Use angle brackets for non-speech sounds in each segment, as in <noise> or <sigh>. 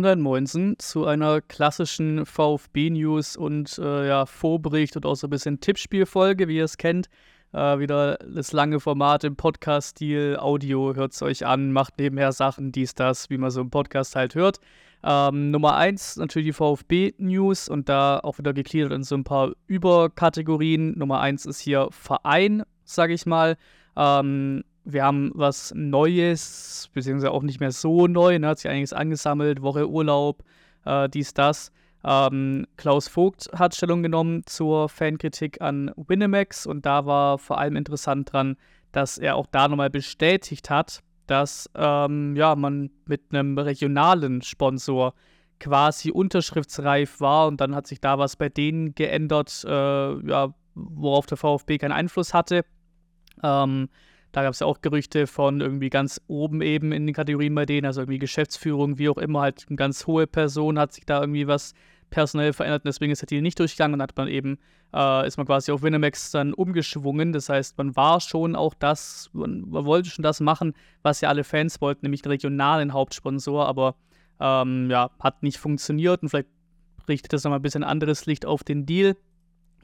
Moin Moinsen zu einer klassischen VfB-News und äh, ja, Vorbericht und auch so ein bisschen Tippspielfolge, wie ihr es kennt. Äh, wieder das lange Format im Podcast-Stil, Audio, hört es euch an, macht nebenher Sachen, dies, das, wie man so im Podcast halt hört. Ähm, Nummer eins natürlich die VfB-News und da auch wieder gegliedert in so ein paar Überkategorien. Nummer eins ist hier Verein, sage ich mal. Ähm, wir haben was Neues, beziehungsweise auch nicht mehr so neu, ne, hat sich einiges angesammelt, Woche Urlaub, äh, dies, das. Ähm, Klaus Vogt hat Stellung genommen zur Fankritik an Winamax und da war vor allem interessant dran, dass er auch da nochmal bestätigt hat, dass ähm, ja, man mit einem regionalen Sponsor quasi unterschriftsreif war und dann hat sich da was bei denen geändert, äh, ja, worauf der VfB keinen Einfluss hatte. Ähm, da gab es ja auch Gerüchte von irgendwie ganz oben eben in den Kategorien bei denen, also irgendwie Geschäftsführung, wie auch immer, halt eine ganz hohe Person hat sich da irgendwie was personell verändert und deswegen ist der Deal nicht durchgegangen und hat man eben, äh, ist man quasi auf Winamax dann umgeschwungen. Das heißt, man war schon auch das, man, man, wollte schon das machen, was ja alle Fans wollten, nämlich einen regionalen Hauptsponsor, aber ähm, ja, hat nicht funktioniert und vielleicht richtet das nochmal ein bisschen anderes Licht auf den Deal.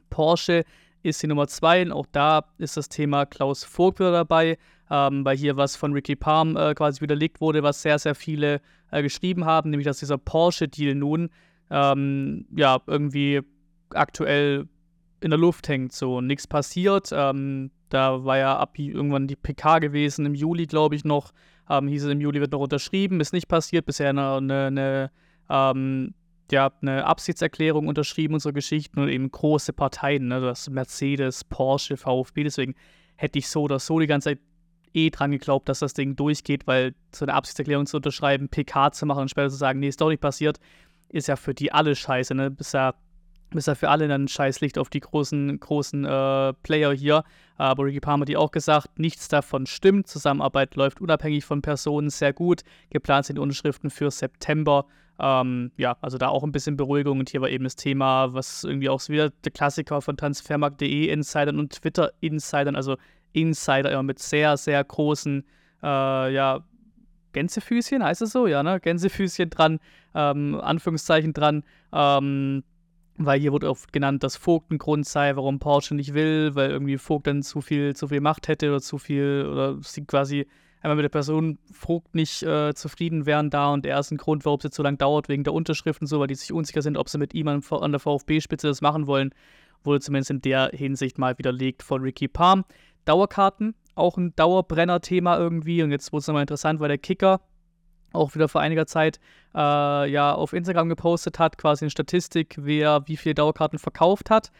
Porsche ist die Nummer zwei. Und auch da ist das Thema Klaus Vogt wieder dabei, ähm, weil hier was von Ricky Palm äh, quasi widerlegt wurde, was sehr, sehr viele äh, geschrieben haben, nämlich dass dieser Porsche-Deal nun ähm, ja irgendwie aktuell in der Luft hängt. So nichts passiert. Ähm, da war ja ab irgendwann die PK gewesen, im Juli, glaube ich, noch. Ähm, hieß es, im Juli wird noch unterschrieben, ist nicht passiert. Bisher eine, eine, eine ähm, ja, eine Absichtserklärung unterschrieben, unsere Geschichten und eben große Parteien, ne, das Mercedes, Porsche, VfB, deswegen hätte ich so oder so die ganze Zeit eh dran geglaubt, dass das Ding durchgeht, weil so eine Absichtserklärung zu unterschreiben, PK zu machen und später zu sagen, nee, ist doch nicht passiert, ist ja für die alle scheiße, ne? Bis ja, bis ja für alle dann Scheißlicht auf die großen, großen äh, Player hier. Aber Ricky Palmer hat die auch gesagt, nichts davon stimmt. Zusammenarbeit läuft unabhängig von Personen sehr gut. Geplant sind Unterschriften für September. Ähm, ja, also da auch ein bisschen Beruhigung. Und hier war eben das Thema, was irgendwie auch wieder der Klassiker von Transfermarkt.de Insidern und Twitter-Insidern, also Insider immer mit sehr, sehr großen, äh, ja, Gänsefüßchen, heißt es so? Ja, ne? Gänsefüßchen dran, ähm, Anführungszeichen dran. Ähm, weil hier wurde oft genannt, dass Vogt ein Grund sei, warum Porsche nicht will, weil irgendwie Vogt dann zu viel, zu viel Macht hätte oder zu viel, oder sie quasi einmal mit der Person Vogt nicht äh, zufrieden wären da und er ist ein Grund, warum es jetzt so lange dauert, wegen der Unterschrift und so, weil die sich unsicher sind, ob sie mit ihm an, an der VfB-Spitze das machen wollen, wurde zumindest in der Hinsicht mal widerlegt von Ricky Palm. Dauerkarten, auch ein Dauerbrenner-Thema irgendwie und jetzt wurde es nochmal interessant, weil der Kicker auch wieder vor einiger Zeit äh, ja auf Instagram gepostet hat, quasi eine Statistik, wer wie viele Dauerkarten verkauft hat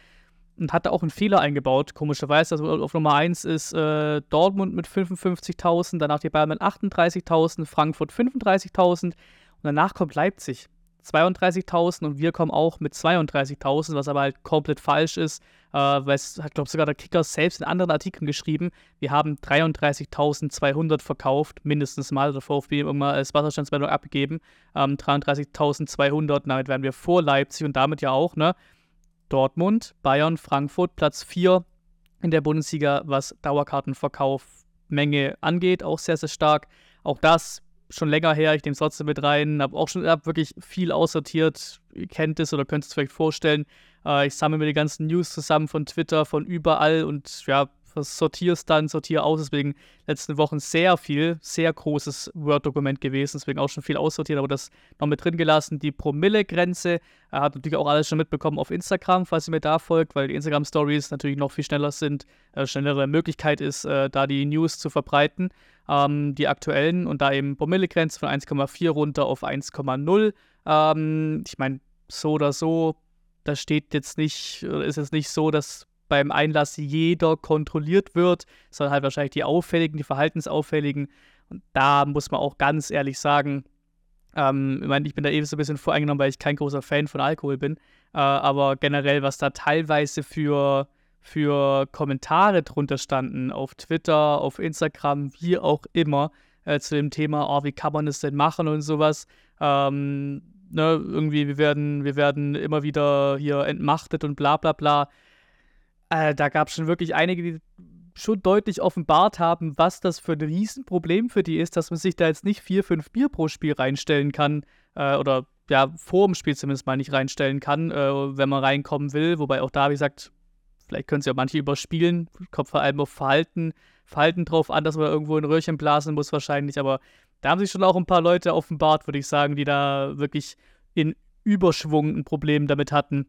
und hat da auch einen Fehler eingebaut, komischerweise. Also auf Nummer 1 ist äh, Dortmund mit 55.000, danach die Bayern mit 38.000, Frankfurt 35.000 und danach kommt Leipzig 32.000 und wir kommen auch mit 32.000, was aber halt komplett falsch ist, äh, weil es hat, glaube ich, sogar der Kicker selbst in anderen Artikeln geschrieben, wir haben 33.200 verkauft, mindestens mal, der VfB irgendwann als Wasserstandsmeldung abgegeben, ähm, 33.200, damit wären wir vor Leipzig und damit ja auch, ne, Dortmund, Bayern, Frankfurt, Platz 4 in der Bundesliga, was Dauerkartenverkaufmenge angeht, auch sehr, sehr stark. Auch das schon länger her, ich nehme es trotzdem mit rein, habe auch schon hab wirklich viel aussortiert, ihr kennt es oder könnt es vielleicht vorstellen. Äh, ich sammle mir die ganzen News zusammen von Twitter, von überall und ja, sortiere es dann, sortiere aus. Deswegen letzten Wochen sehr viel, sehr großes Word-Dokument gewesen. Deswegen auch schon viel aussortiert, aber das noch mit drin gelassen. Die Promille-Grenze Er hat natürlich auch alles schon mitbekommen auf Instagram, falls ihr mir da folgt, weil die Instagram-Stories natürlich noch viel schneller sind, äh, schnellere Möglichkeit ist, äh, da die News zu verbreiten. Ähm, die aktuellen und da eben Promille-Grenze von 1,4 runter auf 1,0. Ähm, ich meine, so oder so, das steht jetzt nicht, ist jetzt nicht so, dass beim Einlass jeder kontrolliert wird, sondern halt wahrscheinlich die Auffälligen, die Verhaltensauffälligen. Und da muss man auch ganz ehrlich sagen, ähm, ich meine, ich bin da eben so ein bisschen voreingenommen, weil ich kein großer Fan von Alkohol bin. Äh, aber generell, was da teilweise für, für Kommentare drunter standen, auf Twitter, auf Instagram, wie auch immer, äh, zu dem Thema, oh, wie kann man das denn machen und sowas. Ähm, ne, irgendwie, wir werden, wir werden immer wieder hier entmachtet und bla bla bla. Äh, da gab es schon wirklich einige, die schon deutlich offenbart haben, was das für ein Riesenproblem für die ist, dass man sich da jetzt nicht vier, fünf Bier pro Spiel reinstellen kann äh, oder ja, vor dem Spiel zumindest mal nicht reinstellen kann, äh, wenn man reinkommen will. Wobei auch da, wie gesagt, vielleicht können sie auch manche überspielen, kommt vor allem auf Verhalten, Verhalten drauf an, dass man irgendwo ein Röhrchen blasen muss wahrscheinlich, aber da haben sich schon auch ein paar Leute offenbart, würde ich sagen, die da wirklich in Überschwung ein Problem damit hatten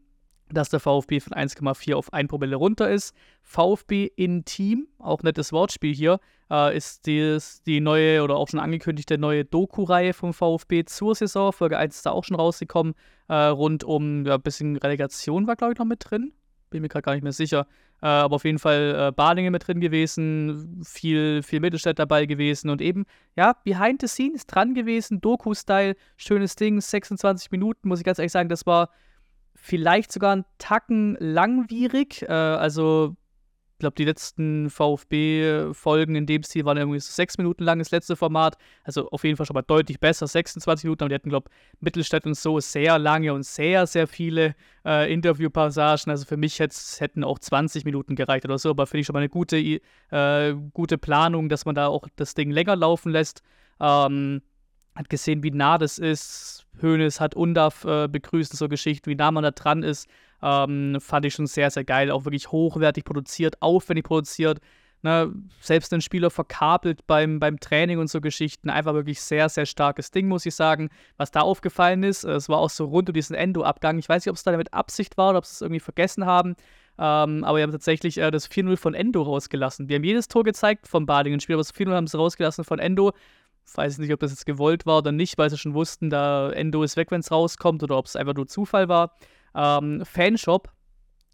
dass der VfB von 1,4 auf 1 Promille runter ist. VfB in Team, auch nettes Wortspiel hier, äh, ist dies, die neue oder auch schon angekündigte neue Doku-Reihe vom VfB zur Saison. Folge 1 ist da auch schon rausgekommen. Äh, rund um ja, ein bisschen Relegation war, glaube ich, noch mit drin. Bin mir gerade gar nicht mehr sicher. Äh, aber auf jeden Fall äh, Balingen mit drin gewesen, viel, viel Mittelstädt dabei gewesen und eben, ja, behind the scenes dran gewesen, Doku-Style, schönes Ding, 26 Minuten, muss ich ganz ehrlich sagen, das war vielleicht sogar einen Tacken langwierig. Äh, also, ich glaube, die letzten VfB-Folgen in dem Stil waren irgendwie so sechs Minuten lang, das letzte Format. Also auf jeden Fall schon mal deutlich besser, 26 Minuten. Aber die hatten, glaube ich, Mittelstädt und so sehr lange und sehr, sehr viele äh, Interviewpassagen. Also für mich hätten auch 20 Minuten gereicht oder so. Aber finde ich schon mal eine gute, äh, gute Planung, dass man da auch das Ding länger laufen lässt. Ähm, hat gesehen, wie nah das ist. Hoeneß hat Undaf äh, begrüßt, so Geschichten, wie nah man da dran ist. Ähm, fand ich schon sehr, sehr geil. Auch wirklich hochwertig produziert, aufwendig produziert. Ne? Selbst ein Spieler verkabelt beim, beim Training und so Geschichten. Einfach wirklich sehr, sehr starkes Ding, muss ich sagen. Was da aufgefallen ist, äh, es war auch so rund um diesen Endo-Abgang. Ich weiß nicht, ob es da mit Absicht war oder ob sie es irgendwie vergessen haben. Ähm, aber wir haben tatsächlich äh, das 4-0 von Endo rausgelassen. Wir haben jedes Tor gezeigt vom Badingen-Spiel, aber das 4-0 haben sie rausgelassen von Endo weiß nicht, ob das jetzt gewollt war oder nicht, weil sie schon wussten, da Endo ist weg, wenn es rauskommt, oder ob es einfach nur Zufall war. Ähm, Fanshop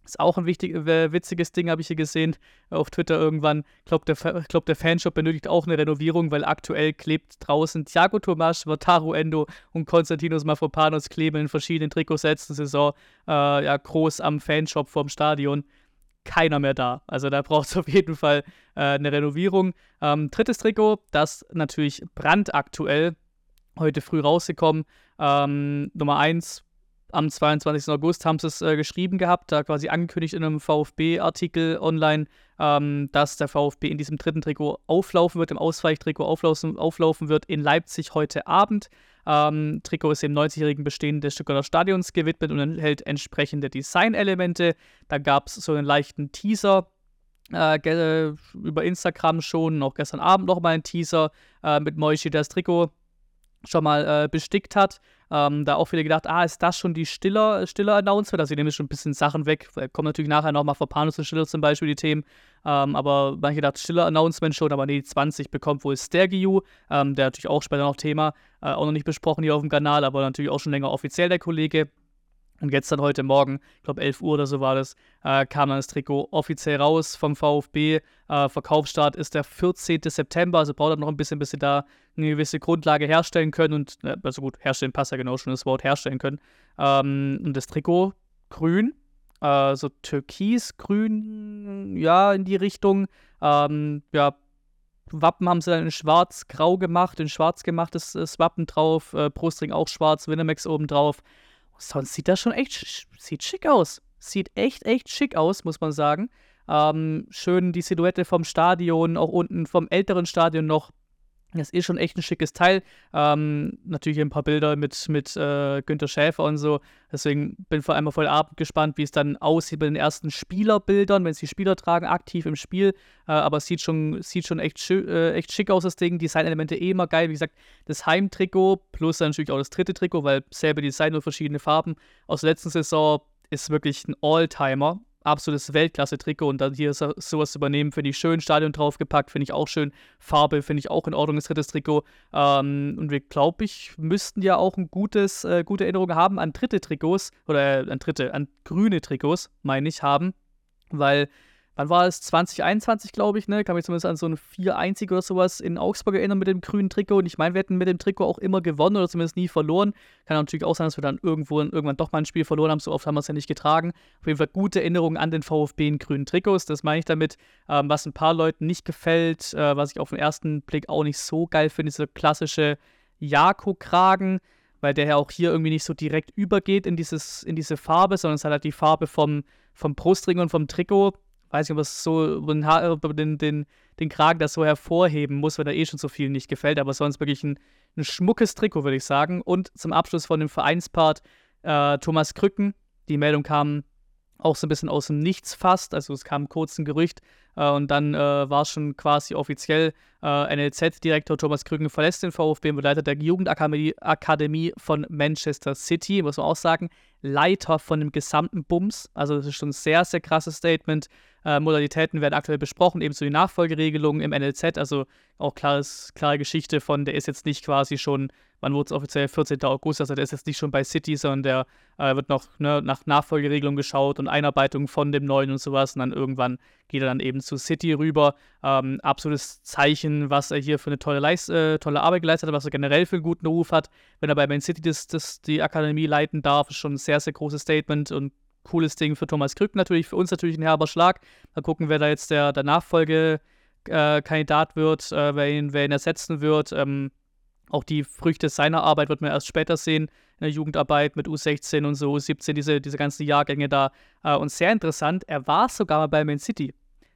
ist auch ein wichtig, äh, witziges Ding, habe ich hier gesehen auf Twitter irgendwann. Ich glaube, der, glaub, der Fanshop benötigt auch eine Renovierung, weil aktuell klebt draußen Thiago Tomasch, Wataru Endo und Konstantinos Mafropanos kleben in verschiedenen Trikots letzte Saison äh, ja, groß am Fanshop vorm Stadion keiner mehr da. Also da braucht es auf jeden Fall äh, eine Renovierung. Ähm, drittes Trikot, das natürlich brandaktuell heute früh rausgekommen. Ähm, Nummer 1, am 22. August haben sie es äh, geschrieben gehabt, da quasi angekündigt in einem VfB-Artikel online, ähm, dass der VfB in diesem dritten Trikot auflaufen wird, im Ausweichtrikot auflaufen, auflaufen wird in Leipzig heute Abend. Ähm, Trikot ist dem 90-jährigen Bestehen des Stuttgarter Stadions gewidmet und enthält entsprechende Designelemente. Da gab es so einen leichten Teaser. Äh, über Instagram schon, auch gestern Abend nochmal ein Teaser äh, mit Moishi, der das Trikot schon mal äh, bestickt hat. Ähm, da auch viele gedacht, ah, ist das schon die stiller, stiller Announcement? Also, sie nehmen schon ein bisschen Sachen weg. Kommen natürlich nachher nochmal vor Panus und Stiller zum Beispiel die Themen. Ähm, aber manche dachten, stiller Announcement schon, aber nee, 20 bekommt wohl Stergiu, ähm, der natürlich auch später noch Thema, äh, auch noch nicht besprochen hier auf dem Kanal, aber natürlich auch schon länger offiziell der Kollege. Und jetzt dann heute Morgen, ich glaube 11 Uhr oder so war das, äh, kam dann das Trikot offiziell raus vom VfB. Äh, Verkaufsstart ist der 14. September, also braucht er noch ein bisschen, bis sie da eine gewisse Grundlage herstellen können. Und, äh, also gut, herstellen passt ja genau schon das Wort herstellen können. Ähm, und das Trikot grün, äh, so türkisgrün, ja, in die Richtung. Ähm, ja, Wappen haben sie dann in schwarz-grau gemacht, in schwarz gemachtes das Wappen drauf, äh, Brustring auch schwarz, Winamax oben drauf. Sonst sieht das schon echt sieht schick aus. Sieht echt, echt schick aus, muss man sagen. Ähm, schön die Silhouette vom Stadion, auch unten vom älteren Stadion noch das ist schon echt ein schickes Teil. Ähm, natürlich ein paar Bilder mit, mit äh, Günter Schäfer und so. Deswegen bin vor allem voll Abend gespannt, wie es dann aussieht bei den ersten Spielerbildern, wenn es die Spieler tragen, aktiv im Spiel. Äh, aber es sieht schon, sieht schon echt, äh, echt schick aus, das Ding. Designelemente eh immer geil. Wie gesagt, das Heimtrikot plus dann natürlich auch das dritte Trikot, weil selbe Design nur verschiedene Farben. Aus der letzten Saison ist wirklich ein Alltimer absolutes Weltklasse-Trikot und dann hier sowas zu übernehmen, finde ich schön. Stadion draufgepackt, finde ich auch schön. Farbe finde ich auch in Ordnung, das drittes Trikot. Ähm, und wir, glaube ich, müssten ja auch ein gutes, äh, gute Erinnerung haben an dritte Trikots, oder äh, an dritte, an grüne Trikots, meine ich, haben. Weil wann war es? 2021, glaube ich, ne? Kann mich zumindest an so ein 4-1 oder sowas in Augsburg erinnern mit dem grünen Trikot. Und ich meine, wir hätten mit dem Trikot auch immer gewonnen oder zumindest nie verloren. Kann natürlich auch sein, dass wir dann irgendwo irgendwann doch mal ein Spiel verloren haben. So oft haben wir es ja nicht getragen. Auf jeden Fall gute Erinnerungen an den VfB in grünen Trikots. Das meine ich damit. Ähm, was ein paar Leuten nicht gefällt, äh, was ich auf den ersten Blick auch nicht so geil finde, dieser klassische Jako-Kragen weil der ja auch hier irgendwie nicht so direkt übergeht in, dieses, in diese Farbe, sondern es hat halt die Farbe vom, vom Brustring und vom Trikot weiß nicht, ob es so den, den, den, den Kragen das so hervorheben muss, wenn er eh schon so viel nicht gefällt. Aber sonst wirklich ein, ein schmuckes Trikot, würde ich sagen. Und zum Abschluss von dem Vereinspart äh, Thomas Krücken. Die Meldung kam auch so ein bisschen aus dem Nichts fast. Also es kam kurz ein Gerücht äh, und dann äh, war es schon quasi offiziell. Äh, NLZ-Direktor Thomas Krücken verlässt den VfB und Leiter der Jugendakademie Akademie von Manchester City, muss man auch sagen. Leiter von dem gesamten Bums. Also das ist schon ein sehr, sehr krasses Statement. Äh, Modalitäten werden aktuell besprochen, ebenso die Nachfolgeregelungen im NLZ. Also auch klares, klare Geschichte von, der ist jetzt nicht quasi schon wann wurde es offiziell? 14. August, also der ist jetzt nicht schon bei City, sondern der äh, wird noch ne, nach Nachfolgeregelung geschaut und Einarbeitung von dem Neuen und sowas. Und dann irgendwann geht er dann eben zu City rüber. Ähm, absolutes Zeichen, was er hier für eine tolle, Leist äh, tolle Arbeit geleistet hat, was er generell für einen guten Ruf hat. Wenn er bei Man City das, das, die Akademie leiten darf, ist schon ein sehr, sehr großes Statement und cooles Ding für Thomas Krück natürlich, für uns natürlich ein herber Schlag. Mal gucken, wer da jetzt der, der Nachfolgekandidat äh, wird, äh, wer, ihn, wer ihn ersetzen wird. Ähm, auch die Früchte seiner Arbeit wird man erst später sehen, in der Jugendarbeit mit U16 und so, U17, diese, diese ganzen Jahrgänge da. Äh, und sehr interessant, er war sogar mal bei Man City.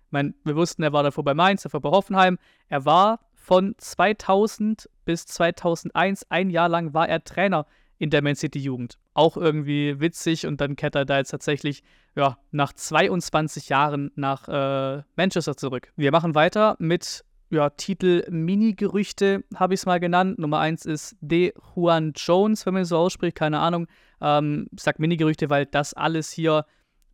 Ich meine, wir wussten, er war davor bei Mainz, davor bei Hoffenheim. Er war von 2000 bis 2001, ein Jahr lang war er Trainer in der Man City Jugend. Auch irgendwie witzig und dann kehrt er da jetzt tatsächlich ja, nach 22 Jahren nach äh, Manchester zurück. Wir machen weiter mit ja, Titel Mini-Gerüchte, habe ich es mal genannt. Nummer eins ist De Juan Jones, wenn man so ausspricht, keine Ahnung. Ähm, ich sage Mini-Gerüchte, weil das alles hier,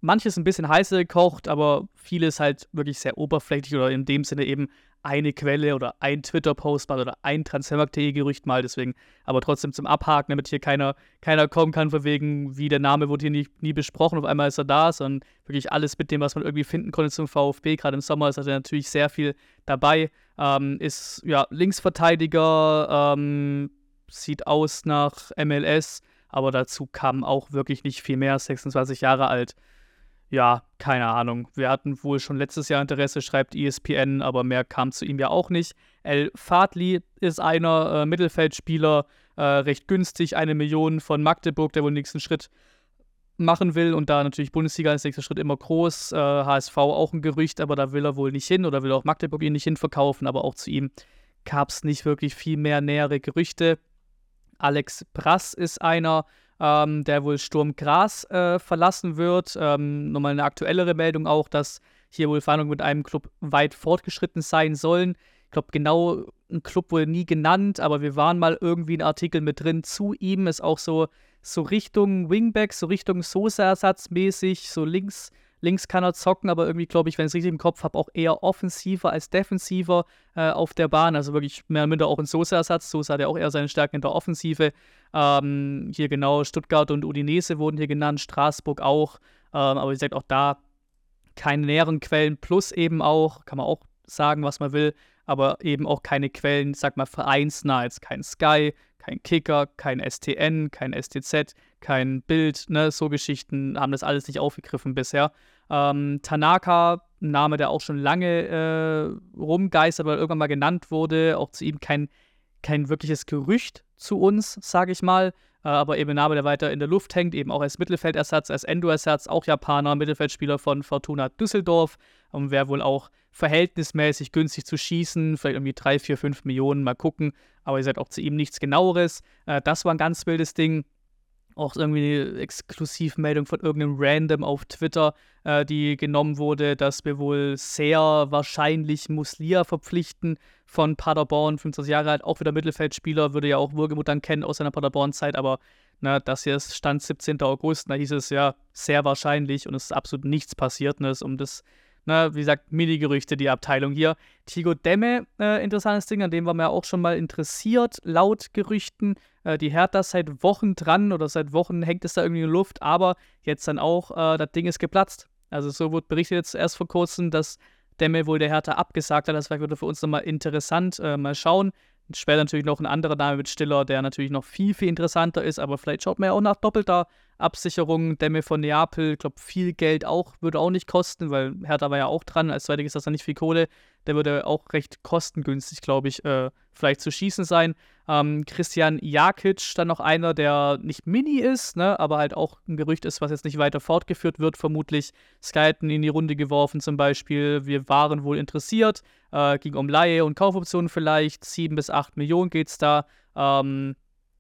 manches ein bisschen heißer gekocht, aber vieles halt wirklich sehr oberflächlich oder in dem Sinne eben eine Quelle oder ein Twitter-Post mal oder ein Transfermarkt.de-Gerücht mal, deswegen aber trotzdem zum Abhaken, damit hier keiner, keiner kommen kann, von wegen, wie der Name wurde hier nie, nie besprochen, auf einmal ist er da, sondern wirklich alles mit dem, was man irgendwie finden konnte zum VfB. Gerade im Sommer ist er natürlich sehr viel dabei. Ähm, ist ja Linksverteidiger, ähm, sieht aus nach MLS, aber dazu kam auch wirklich nicht viel mehr, 26 Jahre alt ja, keine Ahnung. Wir hatten wohl schon letztes Jahr Interesse, schreibt ESPN, aber mehr kam zu ihm ja auch nicht. El Fadli ist einer äh, Mittelfeldspieler, äh, recht günstig, eine Million von Magdeburg, der wohl nächsten Schritt machen will und da natürlich Bundesliga als nächster Schritt immer groß. Äh, HSV auch ein Gerücht, aber da will er wohl nicht hin oder will auch Magdeburg ihn nicht hinverkaufen, aber auch zu ihm gab es nicht wirklich viel mehr nähere Gerüchte. Alex Brass ist einer, ähm, der wohl Sturm Gras äh, verlassen wird. Ähm, nochmal eine aktuellere Meldung auch, dass hier wohl Verhandlungen mit einem Club weit fortgeschritten sein sollen. Ich glaube, genau ein Club wurde nie genannt, aber wir waren mal irgendwie ein Artikel mit drin zu ihm. Ist auch so, so Richtung Wingback, so Richtung Sosa-ersatzmäßig, so links Links kann er zocken, aber irgendwie, glaube ich, wenn ich es richtig im Kopf habe, auch eher offensiver als defensiver äh, auf der Bahn. Also wirklich mehr oder minder auch ein Sosa-Ersatz. Sosa hat ja auch eher seine Stärken in der Offensive. Ähm, hier genau Stuttgart und Udinese wurden hier genannt, Straßburg auch. Ähm, aber wie gesagt, auch da keine näheren Quellen, plus eben auch, kann man auch sagen, was man will, aber eben auch keine Quellen, sag mal, vereinsnah, jetzt kein Sky, kein Kicker, kein STN, kein STZ, kein Bild, ne, so Geschichten haben das alles nicht aufgegriffen bisher. Ähm, Tanaka, ein Name, der auch schon lange äh, rumgeistert, weil irgendwann mal genannt wurde, auch zu ihm kein, kein wirkliches Gerücht zu uns, sage ich mal. Äh, aber eben ein Name, der weiter in der Luft hängt, eben auch als Mittelfeldersatz, als Endo-Ersatz, auch Japaner, Mittelfeldspieler von Fortuna Düsseldorf. Und wäre wohl auch verhältnismäßig günstig zu schießen, vielleicht irgendwie 3, 4, 5 Millionen, mal gucken. Aber ihr seid auch zu ihm nichts genaueres. Äh, das war ein ganz wildes Ding auch irgendwie eine Exklusivmeldung von irgendeinem Random auf Twitter, äh, die genommen wurde, dass wir wohl sehr wahrscheinlich Muslia verpflichten von Paderborn, 25 Jahre alt, auch wieder Mittelfeldspieler, würde ja auch Würgemuth dann kennen aus seiner Paderborn-Zeit, aber na, das hier ist Stand 17. August, da hieß es ja sehr wahrscheinlich und es ist absolut nichts passiert, ne, um das Ne, wie gesagt, Mini-Gerüchte, die Abteilung hier. Tigo Demme, äh, interessantes Ding, an dem waren wir auch schon mal interessiert, laut Gerüchten. Äh, die Hertha ist seit Wochen dran oder seit Wochen hängt es da irgendwie in der Luft, aber jetzt dann auch, äh, das Ding ist geplatzt. Also so wurde berichtet jetzt erst vor kurzem, dass Demme wohl der Hertha abgesagt hat. Das wäre für uns nochmal interessant. Äh, mal schauen. Später natürlich noch ein anderer Name mit Stiller, der natürlich noch viel, viel interessanter ist, aber vielleicht schaut man ja auch nach doppelter Absicherung, Dämme von Neapel, ich glaube, viel Geld auch, würde auch nicht kosten, weil Hertha war ja auch dran, als zweites ist das dann nicht viel Kohle. Der würde auch recht kostengünstig, glaube ich, äh, vielleicht zu schießen sein. Ähm, Christian Jakic, dann noch einer, der nicht mini ist, ne, aber halt auch ein Gerücht ist, was jetzt nicht weiter fortgeführt wird, vermutlich. Sky hatten in die Runde geworfen zum Beispiel. Wir waren wohl interessiert. Äh, ging um Laie und Kaufoptionen vielleicht. 7 bis 8 Millionen geht es da. Ähm,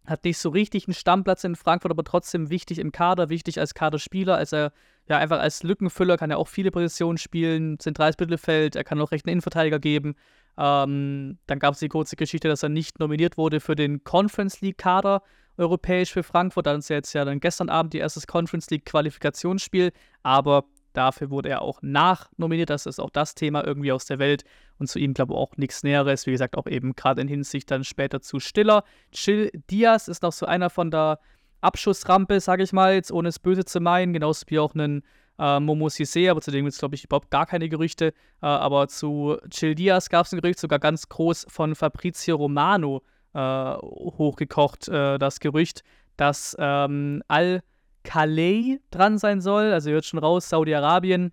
hat nicht so richtig einen Stammplatz in Frankfurt, aber trotzdem wichtig im Kader, wichtig als Kaderspieler, als er ja einfach als Lückenfüller kann er auch viele Positionen spielen, zentrales Mittelfeld, er kann auch recht einen Innenverteidiger geben. Ähm, dann gab es die kurze Geschichte, dass er nicht nominiert wurde für den Conference League Kader europäisch für Frankfurt. Dann ist ja jetzt ja dann gestern Abend die erstes Conference League Qualifikationsspiel, aber Dafür wurde er auch nachnominiert. Das ist auch das Thema irgendwie aus der Welt. Und zu ihm, glaube ich, auch nichts Näheres. Wie gesagt, auch eben gerade in Hinsicht dann später zu Stiller. Chill Diaz ist noch so einer von der Abschussrampe, sage ich mal, jetzt ohne es böse zu meinen. Genauso wie auch einen äh, Momo Sissé, aber zu dem gibt es, glaube ich, überhaupt gar keine Gerüchte. Äh, aber zu Chill Diaz gab es ein Gerücht, sogar ganz groß von Fabrizio Romano äh, hochgekocht, äh, das Gerücht, dass ähm, Al- Calais dran sein soll. Also ihr hört schon raus, Saudi-Arabien.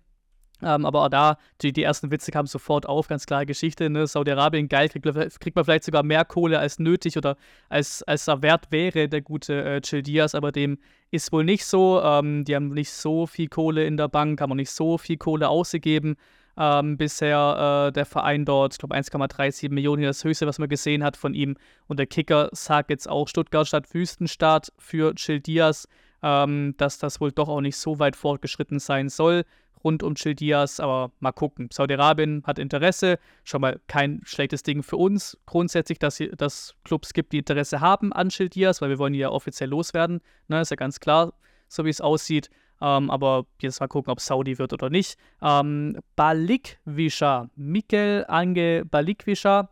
Ähm, aber auch da, die, die, ersten Witze kamen sofort auf, ganz klare Geschichte. Ne? Saudi-Arabien, geil, kriegt, kriegt, man vielleicht sogar mehr Kohle als nötig oder als, als er wert wäre, der gute äh, Chill Diaz, aber dem ist wohl nicht so. Ähm, die haben nicht so viel Kohle in der Bank, haben auch nicht so viel Kohle ausgegeben. Ähm, bisher äh, der Verein dort, ich glaube 1,37 Millionen, das höchste, was man gesehen hat von ihm. Und der Kicker sagt jetzt auch Stuttgart statt Wüstenstadt für Chill Diaz ähm, dass das wohl doch auch nicht so weit fortgeschritten sein soll rund um Chil Diaz, aber mal gucken. Saudi-Arabien hat Interesse, schon mal kein schlechtes Ding für uns grundsätzlich, dass es Clubs gibt, die Interesse haben an Chil Diaz, weil wir wollen die ja offiziell loswerden, ne, ist ja ganz klar, so wie es aussieht. Ähm, aber jetzt mal gucken, ob Saudi wird oder nicht. Ähm, Balikwisha, Mikel Ange Balikwisha,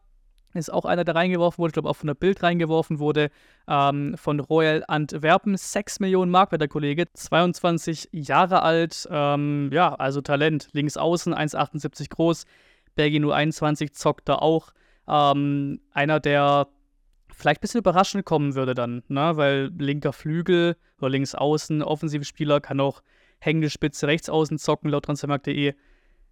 ist auch einer, der reingeworfen wurde, ich glaube auch von der Bild reingeworfen wurde, ähm, von Royal Antwerpen. 6 Millionen Mark wird der Kollege, 22 Jahre alt, ähm, ja, also Talent, links außen, 1,78 groß, Belgien U21 zockt da auch. Ähm, einer, der vielleicht ein bisschen überraschend kommen würde dann, ne? weil linker Flügel oder links außen, offensive Spieler, kann auch hängende Spitze rechts außen zocken, laut transfermarkt.de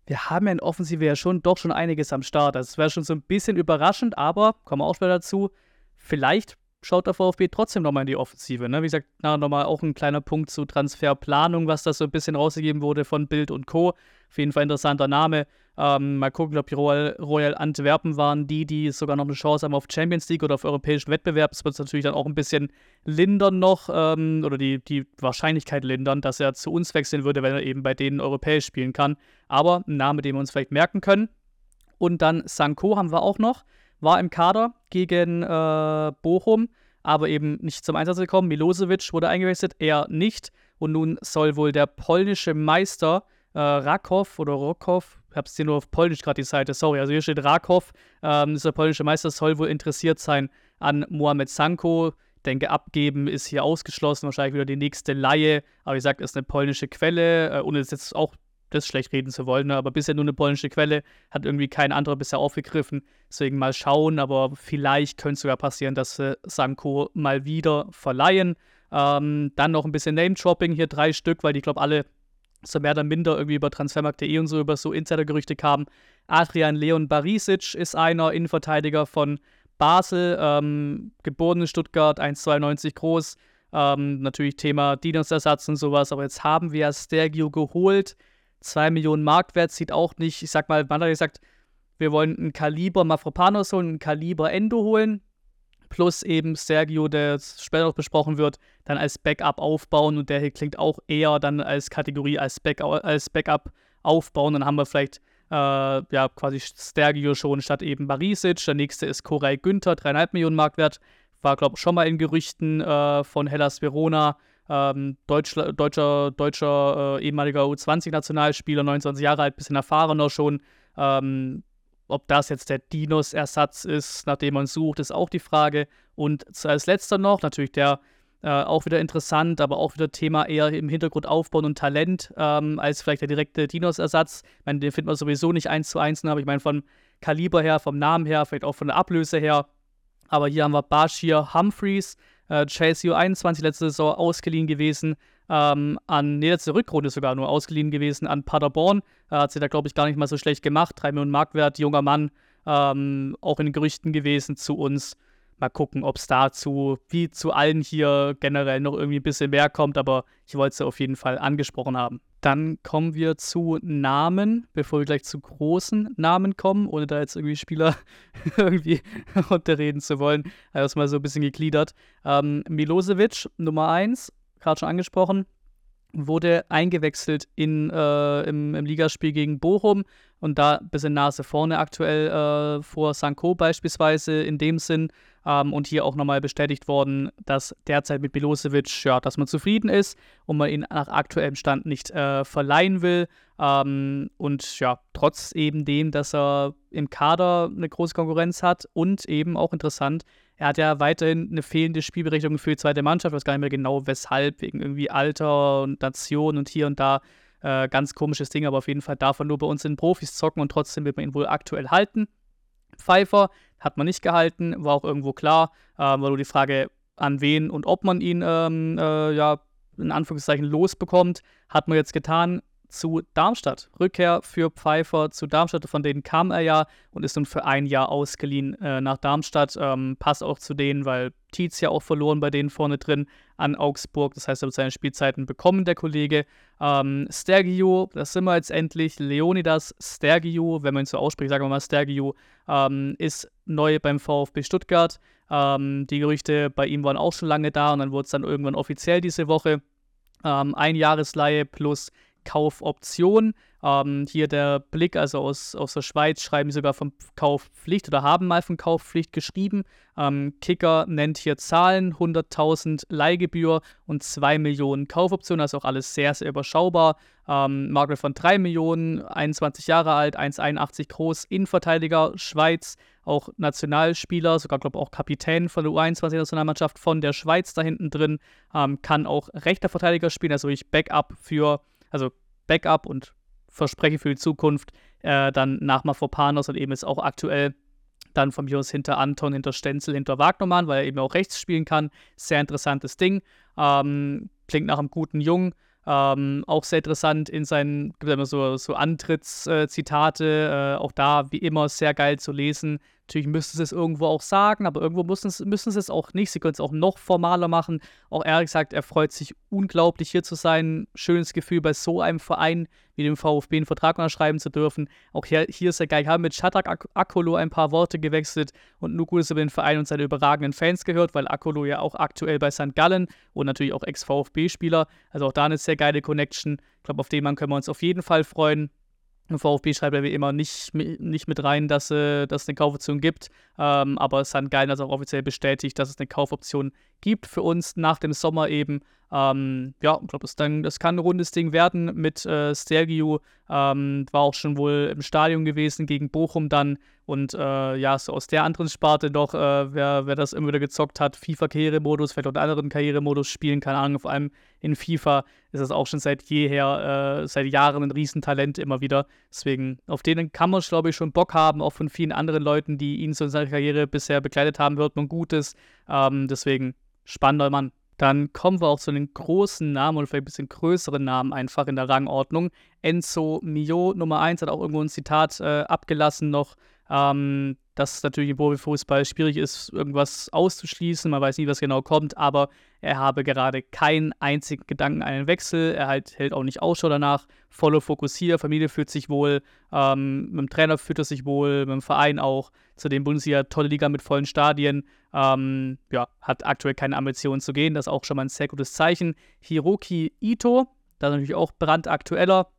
wir haben ja in Offensive ja schon doch schon einiges am Start. Also es wäre schon so ein bisschen überraschend, aber kommen wir auch später dazu. Vielleicht schaut der VfB trotzdem nochmal in die Offensive. Ne? Wie gesagt, nachher nochmal auch ein kleiner Punkt zu Transferplanung, was da so ein bisschen rausgegeben wurde von Bild und Co. Auf jeden Fall interessanter Name. Ähm, mal gucken, ob die Royal, Royal, Antwerpen waren die, die sogar noch eine Chance haben auf Champions League oder auf europäischen Wettbewerb. Das wird es natürlich dann auch ein bisschen lindern noch ähm, oder die, die Wahrscheinlichkeit lindern, dass er zu uns wechseln würde, wenn er eben bei denen europäisch spielen kann. Aber ein Name, den wir uns vielleicht merken können. Und dann Sanko haben wir auch noch war im Kader gegen äh, Bochum, aber eben nicht zum Einsatz gekommen. Milosevic wurde eingewechselt, er nicht. Und nun soll wohl der polnische Meister äh, Rakow oder Rokow, ich habe es hier nur auf Polnisch gerade die Seite, sorry, also hier steht Rakow, ähm, ist der polnische Meister, soll wohl interessiert sein an Mohamed Sanko. Ich denke, abgeben ist hier ausgeschlossen, wahrscheinlich wieder die nächste Laie. Aber wie gesagt, ist eine polnische Quelle, äh, ohne es jetzt auch das schlecht reden zu wollen, ne? aber bisher nur eine polnische Quelle, hat irgendwie kein anderer bisher aufgegriffen. Deswegen mal schauen, aber vielleicht könnte es sogar passieren, dass sie Sanko mal wieder verleihen. Ähm, dann noch ein bisschen Name-Dropping, hier drei Stück, weil die, glaube alle so mehr oder minder irgendwie über Transfermarkt.de und so über so Insider-Gerüchte kamen. Adrian Leon Barisic ist einer Innenverteidiger von Basel, ähm, geboren in Stuttgart, 1,92 groß. Ähm, natürlich Thema Dinos-Ersatz und sowas, aber jetzt haben wir Stergio geholt 2 Millionen Marktwert sieht auch nicht, ich sag mal, man hat gesagt, wir wollen ein Kaliber Mafropanos holen, ein Kaliber Endo holen, plus eben Sergio, der später noch besprochen wird, dann als Backup aufbauen und der hier klingt auch eher dann als Kategorie als, Back, als Backup aufbauen. Dann haben wir vielleicht äh, ja quasi Sergio schon statt eben Barisic. Der nächste ist Koray Günther, 3,5 Millionen Marktwert. War, glaube ich, schon mal in Gerüchten äh, von Hellas Verona ähm, Deutsch, deutscher, deutscher äh, ehemaliger U20-Nationalspieler, 29 Jahre alt, bisschen erfahrener schon. Ähm, ob das jetzt der Dinos-Ersatz ist, nach dem man sucht, ist auch die Frage. Und als letzter noch, natürlich der äh, auch wieder interessant, aber auch wieder Thema eher im Hintergrund aufbauen und Talent, ähm, als vielleicht der direkte Dinos-Ersatz. Ich meine, den findet man sowieso nicht eins zu eins, ne, aber ich meine, vom Kaliber her, vom Namen her, vielleicht auch von der Ablöse her. Aber hier haben wir Bashir Humphreys, äh, Chelsea U21 letzte Saison ausgeliehen gewesen ähm, an, nee, letzte Rückrunde sogar nur ausgeliehen gewesen an Paderborn. Äh, hat sie da, glaube ich, gar nicht mal so schlecht gemacht. 3 Millionen Marktwert, junger Mann, ähm, auch in Gerüchten gewesen zu uns. Mal gucken, ob es dazu, wie zu allen hier generell noch irgendwie ein bisschen mehr kommt, aber ich wollte es auf jeden Fall angesprochen haben. Dann kommen wir zu Namen, bevor wir gleich zu großen Namen kommen, ohne da jetzt irgendwie Spieler <laughs> irgendwie <laughs> unterreden zu wollen. Also mal so ein bisschen gegliedert. Ähm, Milosevic, Nummer 1, gerade schon angesprochen, wurde eingewechselt in, äh, im, im, Ligaspiel gegen Bochum und da ein bisschen Nase vorne aktuell äh, vor Sanko beispielsweise in dem Sinn. Ähm, und hier auch nochmal bestätigt worden, dass derzeit mit Milosevic, ja, dass man zufrieden ist und man ihn nach aktuellem Stand nicht äh, verleihen will. Ähm, und ja, trotz eben dem, dass er im Kader eine große Konkurrenz hat und eben auch interessant, er hat ja weiterhin eine fehlende Spielberechtigung für die zweite Mannschaft. Ich weiß gar nicht mehr genau, weshalb, wegen irgendwie Alter und Nation und hier und da. Äh, ganz komisches Ding, aber auf jeden Fall darf er nur bei uns in Profis zocken und trotzdem wird man ihn wohl aktuell halten. Pfeiffer hat man nicht gehalten, war auch irgendwo klar, äh, war nur die Frage, an wen und ob man ihn, ähm, äh, ja, in Anführungszeichen losbekommt. Hat man jetzt getan zu Darmstadt. Rückkehr für Pfeiffer zu Darmstadt, von denen kam er ja und ist nun für ein Jahr ausgeliehen äh, nach Darmstadt. Ähm, passt auch zu denen, weil Tietz ja auch verloren bei denen vorne drin an Augsburg. Das heißt, er wird seine Spielzeiten bekommen, der Kollege. Ähm, Stergio, das sind wir jetzt endlich. Leonidas Stergio, wenn man ihn so ausspricht, sagen wir mal Stergio, ähm, ist neu beim VfB Stuttgart. Ähm, die Gerüchte bei ihm waren auch schon lange da und dann wurde es dann irgendwann offiziell diese Woche. Ähm, ein Jahresleihe plus Kaufoption. Ähm, hier der Blick, also aus, aus der Schweiz, schreiben sogar von Kaufpflicht oder haben mal von Kaufpflicht geschrieben. Ähm, Kicker nennt hier Zahlen: 100.000 Leihgebühr und 2 Millionen Kaufoptionen, also auch alles sehr, sehr überschaubar. Ähm, Margaret von 3 Millionen, 21 Jahre alt, 1,81 groß, Innenverteidiger, Schweiz, auch Nationalspieler, sogar, glaube ich, auch Kapitän von der U21-Nationalmannschaft von der Schweiz da hinten drin, ähm, kann auch rechter Verteidiger spielen, also ich Backup für also Backup und Verspreche für die Zukunft, äh, dann nach Mafropanos und eben ist auch aktuell dann von mir aus hinter Anton, hinter Stenzel, hinter Wagnermann, weil er eben auch rechts spielen kann. Sehr interessantes Ding. Ähm, klingt nach einem guten Jungen. Ähm, auch sehr interessant in seinen, gibt immer so, so Antrittszitate, äh, auch da wie immer sehr geil zu lesen. Natürlich müssten sie es irgendwo auch sagen, aber irgendwo müssen, müssen sie es auch nicht. Sie können es auch noch formaler machen. Auch er sagt, er freut sich unglaublich hier zu sein. Schönes Gefühl, bei so einem Verein wie dem VfB einen Vertrag unterschreiben zu dürfen. Auch hier, hier ist er geil. Ich habe mit Shatak Ak Akolo ein paar Worte gewechselt und nur gut, dass er den Verein und seine überragenden Fans gehört, weil Akolo ja auch aktuell bei St. Gallen und natürlich auch Ex-VfB-Spieler. Also auch da eine sehr geile Connection. Ich glaube, auf den Mann können wir uns auf jeden Fall freuen. VfB schreibt ja wie immer nicht, nicht mit rein, dass, äh, dass es eine Kaufoption gibt. Ähm, aber St. Gallen hat auch offiziell bestätigt, dass es eine Kaufoption gibt für uns nach dem Sommer eben. Ähm, ja, ich glaube, das, das kann ein rundes Ding werden mit äh, Stergiu. Ähm, war auch schon wohl im Stadion gewesen gegen Bochum dann. Und äh, ja, so aus der anderen Sparte doch, äh, wer, wer das immer wieder gezockt hat, FIFA-Karrieremodus, vielleicht auch einen anderen Karrieremodus spielen, keine Ahnung, vor allem in FIFA ist das auch schon seit jeher, äh, seit Jahren ein Riesentalent immer wieder. Deswegen, auf denen kann man, glaube ich, schon Bock haben, auch von vielen anderen Leuten, die ihn so in seiner Karriere bisher begleitet haben, hört man Gutes. Ähm, deswegen, spannender Mann. Dann kommen wir auch zu den großen Namen oder vielleicht ein bisschen größeren Namen einfach in der Rangordnung. Enzo Mio Nummer 1 hat auch irgendwo ein Zitat äh, abgelassen noch, ähm, dass natürlich im Profifußball schwierig ist, irgendwas auszuschließen. Man weiß nie, was genau kommt, aber er habe gerade keinen einzigen Gedanken an einen Wechsel. Er halt, hält auch nicht Ausschau danach. Volle Fokus hier. Familie fühlt sich wohl. Ähm, mit dem Trainer fühlt er sich wohl. Mit dem Verein auch. Zudem Bundesliga, tolle Liga mit vollen Stadien. Ähm, ja, hat aktuell keine Ambitionen zu gehen. Das ist auch schon mal ein sehr gutes Zeichen. Hiroki Ito, da natürlich auch brandaktueller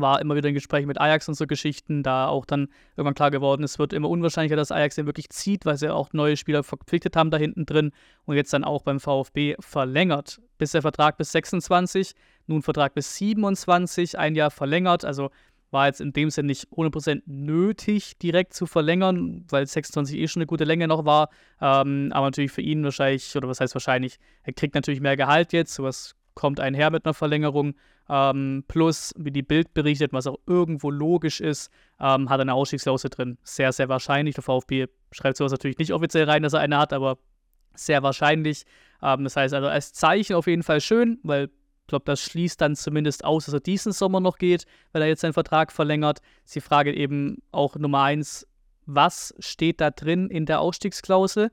war immer wieder in Gesprächen mit Ajax und so Geschichten, da auch dann irgendwann klar geworden ist, wird immer unwahrscheinlicher, dass Ajax den wirklich zieht, weil sie auch neue Spieler verpflichtet haben da hinten drin und jetzt dann auch beim VfB verlängert. Bis der Vertrag bis 26, nun Vertrag bis 27, ein Jahr verlängert, also war jetzt in dem Sinne nicht 100% nötig, direkt zu verlängern, weil 26 eh schon eine gute Länge noch war. Ähm, aber natürlich für ihn wahrscheinlich, oder was heißt wahrscheinlich, er kriegt natürlich mehr Gehalt jetzt, sowas kommt einher mit einer Verlängerung. Ähm, plus, wie die Bild berichtet, was auch irgendwo logisch ist, ähm, hat eine Ausstiegsklausel drin. Sehr, sehr wahrscheinlich. Der VfB schreibt sowas natürlich nicht offiziell rein, dass er eine hat, aber sehr wahrscheinlich. Ähm, das heißt also als Zeichen auf jeden Fall schön, weil Ich glaube, das schließt dann zumindest aus, dass er diesen Sommer noch geht, weil er jetzt seinen Vertrag verlängert. Sie frage eben auch Nummer eins, was steht da drin in der Ausstiegsklausel?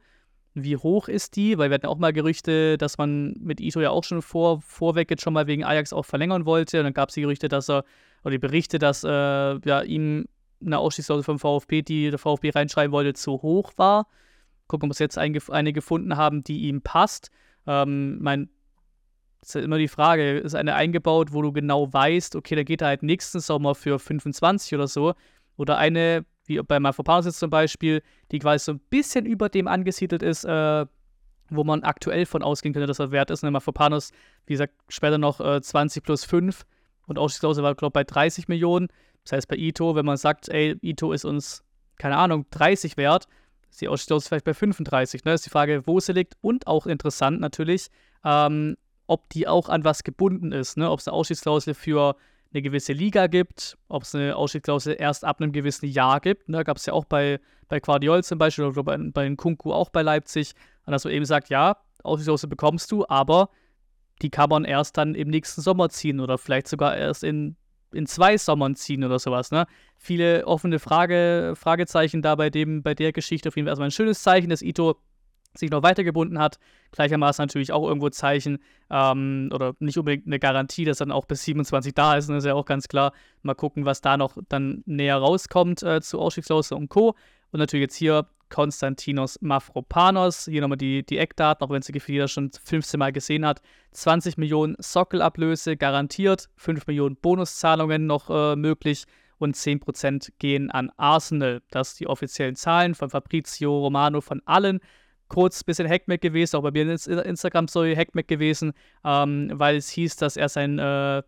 Wie hoch ist die? Weil wir hatten auch mal Gerüchte, dass man mit Ito ja auch schon vor, vorweg jetzt schon mal wegen Ajax auch verlängern wollte. Und dann gab es die Gerüchte, dass er, oder die Berichte, dass äh, ja, ihm eine Ausstiegsklausel vom VfB, die der VfB reinschreiben wollte, zu hoch war. Gucken, ob wir jetzt eine gefunden haben, die ihm passt. Ähm, mein, ist halt immer die Frage, ist eine eingebaut, wo du genau weißt, okay, da geht er halt nächsten Sommer für 25 oder so. Oder eine, wie bei Mafropanos jetzt zum Beispiel, die quasi so ein bisschen über dem angesiedelt ist, äh, wo man aktuell von ausgehen könnte, dass er wert ist. Und Mafropanos, wie gesagt, später noch äh, 20 plus 5 und Ausstiegsklausel war, glaube ich, bei 30 Millionen. Das heißt, bei Ito, wenn man sagt, ey, Ito ist uns, keine Ahnung, 30 wert, ist die Ausstiegsklausel vielleicht bei 35. Ne? ist die Frage, wo sie liegt und auch interessant natürlich, ähm, ob die auch an was gebunden ist. Ne? Ob es eine Ausstiegsklausel für eine gewisse Liga gibt, ob es eine Ausstiegsklausel erst ab einem gewissen Jahr gibt. Ne, gab es ja auch bei, bei Guardiol zum Beispiel oder bei, bei Kunku auch bei Leipzig. Dass man eben sagt, ja, Ausstiegsklausel bekommst du, aber die kann man erst dann im nächsten Sommer ziehen oder vielleicht sogar erst in, in zwei Sommern ziehen oder sowas. Ne? Viele offene Frage, Fragezeichen da bei, dem, bei der Geschichte. Auf jeden Fall erstmal ein schönes Zeichen, dass Ito sich noch weitergebunden hat. Gleichermaßen natürlich auch irgendwo Zeichen ähm, oder nicht unbedingt eine Garantie, dass dann auch bis 27 da ist. Das ist ja auch ganz klar. Mal gucken, was da noch dann näher rauskommt äh, zu Ausstiegsklausel und Co. Und natürlich jetzt hier Konstantinos Mafropanos. Hier nochmal die, die Eckdaten, auch wenn sie jeder schon 15 Mal gesehen hat. 20 Millionen Sockelablöse garantiert, 5 Millionen Bonuszahlungen noch äh, möglich und 10% gehen an Arsenal. Das sind die offiziellen Zahlen von Fabrizio Romano, von allen kurz ein bisschen Hackmack gewesen, auch bei mir in Instagram-Story Hackmack gewesen, ähm, weil es hieß, dass er sein äh,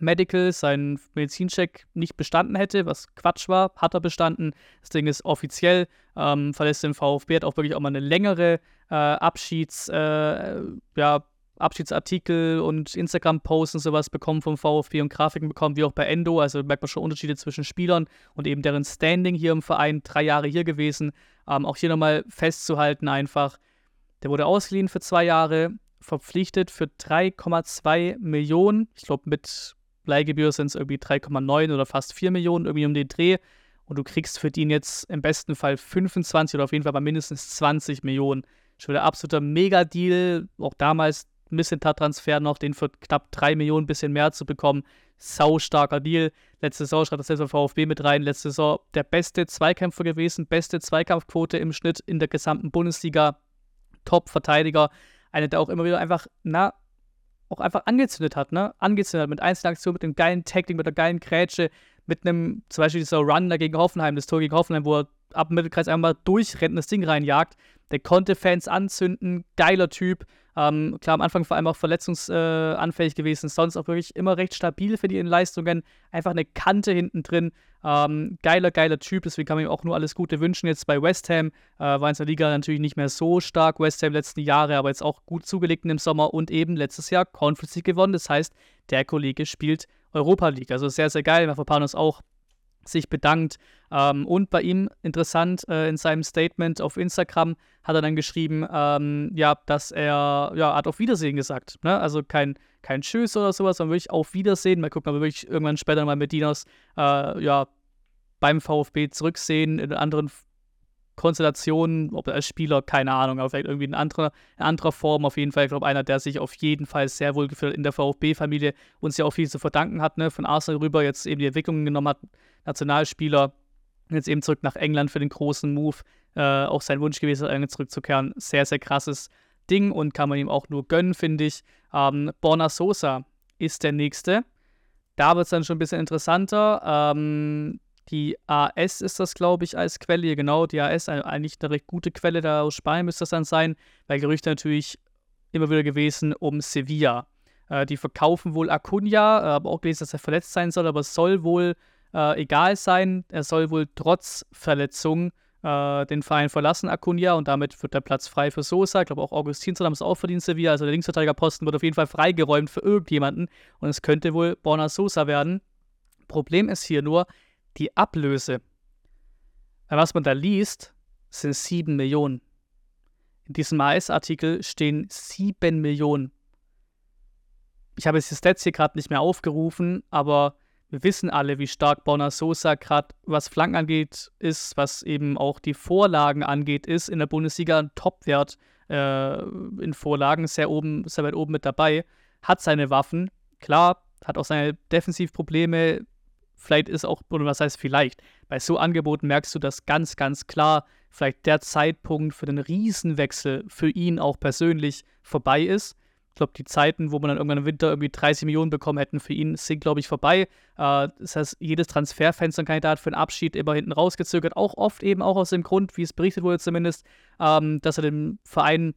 Medical, seinen Medizincheck nicht bestanden hätte, was Quatsch war, hat er bestanden. Das Ding ist offiziell, ähm, verlässt den VfB, hat auch wirklich auch mal eine längere äh, Abschieds, äh, ja, Abschiedsartikel und Instagram-Posts und sowas bekommen vom VfB und Grafiken bekommen, wie auch bei Endo. Also merkt man schon Unterschiede zwischen Spielern und eben deren Standing hier im Verein. Drei Jahre hier gewesen. Ähm, auch hier nochmal festzuhalten einfach. Der wurde ausgeliehen für zwei Jahre, verpflichtet für 3,2 Millionen. Ich glaube, mit Leihgebühr sind es irgendwie 3,9 oder fast 4 Millionen, irgendwie um den Dreh. Und du kriegst für den jetzt im besten Fall 25 oder auf jeden Fall mal mindestens 20 Millionen. Schon wieder absoluter Mega-Deal. Auch damals Missentat-Transfer noch, den für knapp 3 Millionen ein bisschen mehr zu bekommen. Sau starker Deal. Letzte Saison schreibt das selbst VfB mit rein. Letzte Saison der beste Zweikämpfer gewesen, beste Zweikampfquote im Schnitt in der gesamten Bundesliga. Top-Verteidiger. Einer, der auch immer wieder einfach, na, auch einfach angezündet hat, ne? Angezündet hat mit Einzelaktionen, mit einem geilen Tackling, mit einer geilen Grätsche, mit einem, zum Beispiel dieser Run gegen Hoffenheim, das Tor gegen Hoffenheim, wo er ab dem Mittelkreis einmal durchrennt und das Ding reinjagt. Der konnte Fans anzünden, geiler Typ. Ähm, klar, am Anfang vor allem auch verletzungsanfällig äh, gewesen, sonst auch wirklich immer recht stabil für die Leistungen. Einfach eine Kante hinten drin. Ähm, geiler, geiler Typ, deswegen kann man ihm auch nur alles Gute wünschen. Jetzt bei West Ham äh, war in der Liga natürlich nicht mehr so stark, West Ham letzten Jahre, aber jetzt auch gut zugelegt im Sommer und eben letztes Jahr Conference League gewonnen. Das heißt, der Kollege spielt Europa League. Also sehr, sehr geil. Mafropanos auch sich bedankt. Ähm, und bei ihm interessant, äh, in seinem Statement auf Instagram hat er dann geschrieben, ähm, ja, dass er, ja, hat auf Wiedersehen gesagt. Ne? Also kein, kein Tschüss oder sowas, sondern wirklich auf Wiedersehen. Mal gucken, ob wir wirklich irgendwann später mal mit Dinos, äh, ja, beim VfB zurücksehen, in anderen Konstellationen, ob als Spieler, keine Ahnung, aber vielleicht irgendwie in anderer, in anderer Form. Auf jeden Fall, ich glaube, einer, der sich auf jeden Fall sehr wohl gefühlt in der VfB-Familie uns ja auch viel zu verdanken hat, ne? von Arsenal rüber jetzt eben die Entwicklungen genommen hat, Nationalspieler, jetzt eben zurück nach England für den großen Move, äh, auch sein Wunsch gewesen, zurückzukehren. Sehr, sehr krasses Ding und kann man ihm auch nur gönnen, finde ich. Ähm, Borna Sosa ist der nächste. Da wird es dann schon ein bisschen interessanter. Ähm, die AS ist das, glaube ich, als Quelle. Genau, die AS, eigentlich eine recht gute Quelle da aus Spanien müsste das dann sein, weil Gerüchte natürlich immer wieder gewesen um Sevilla. Äh, die verkaufen wohl Acuna, äh, aber auch gelesen, dass er verletzt sein soll, aber es soll wohl äh, egal sein. Er soll wohl trotz Verletzung äh, den Verein verlassen, Acuna, und damit wird der Platz frei für Sosa. Ich glaube, auch Augustinsson haben es auch verdient, Sevilla. Also der Linksverteidigerposten wird auf jeden Fall freigeräumt für irgendjemanden. Und es könnte wohl Borna Sosa werden. Problem ist hier nur, die Ablöse, was man da liest, sind 7 Millionen. In diesem AS-Artikel stehen 7 Millionen. ich habe jetzt die Stats hier gerade nicht mehr aufgerufen, aber wir wissen alle, wie stark Borna Sosa gerade was Flanken angeht, ist, was eben auch die Vorlagen angeht, ist in der Bundesliga ein Topwert äh, in Vorlagen, sehr oben, sehr weit oben mit dabei, hat seine Waffen, klar, hat auch seine Defensivprobleme, vielleicht ist auch, oder was heißt vielleicht, bei so Angeboten merkst du, dass ganz, ganz klar vielleicht der Zeitpunkt für den Riesenwechsel für ihn auch persönlich vorbei ist. Ich glaube, die Zeiten, wo man dann irgendwann im Winter irgendwie 30 Millionen bekommen hätten für ihn, sind, glaube ich, vorbei. Äh, das heißt, jedes Transferfenster Kandidat für einen Abschied immer hinten rausgezögert. Auch oft eben auch aus dem Grund, wie es berichtet wurde zumindest, ähm, dass er den Verein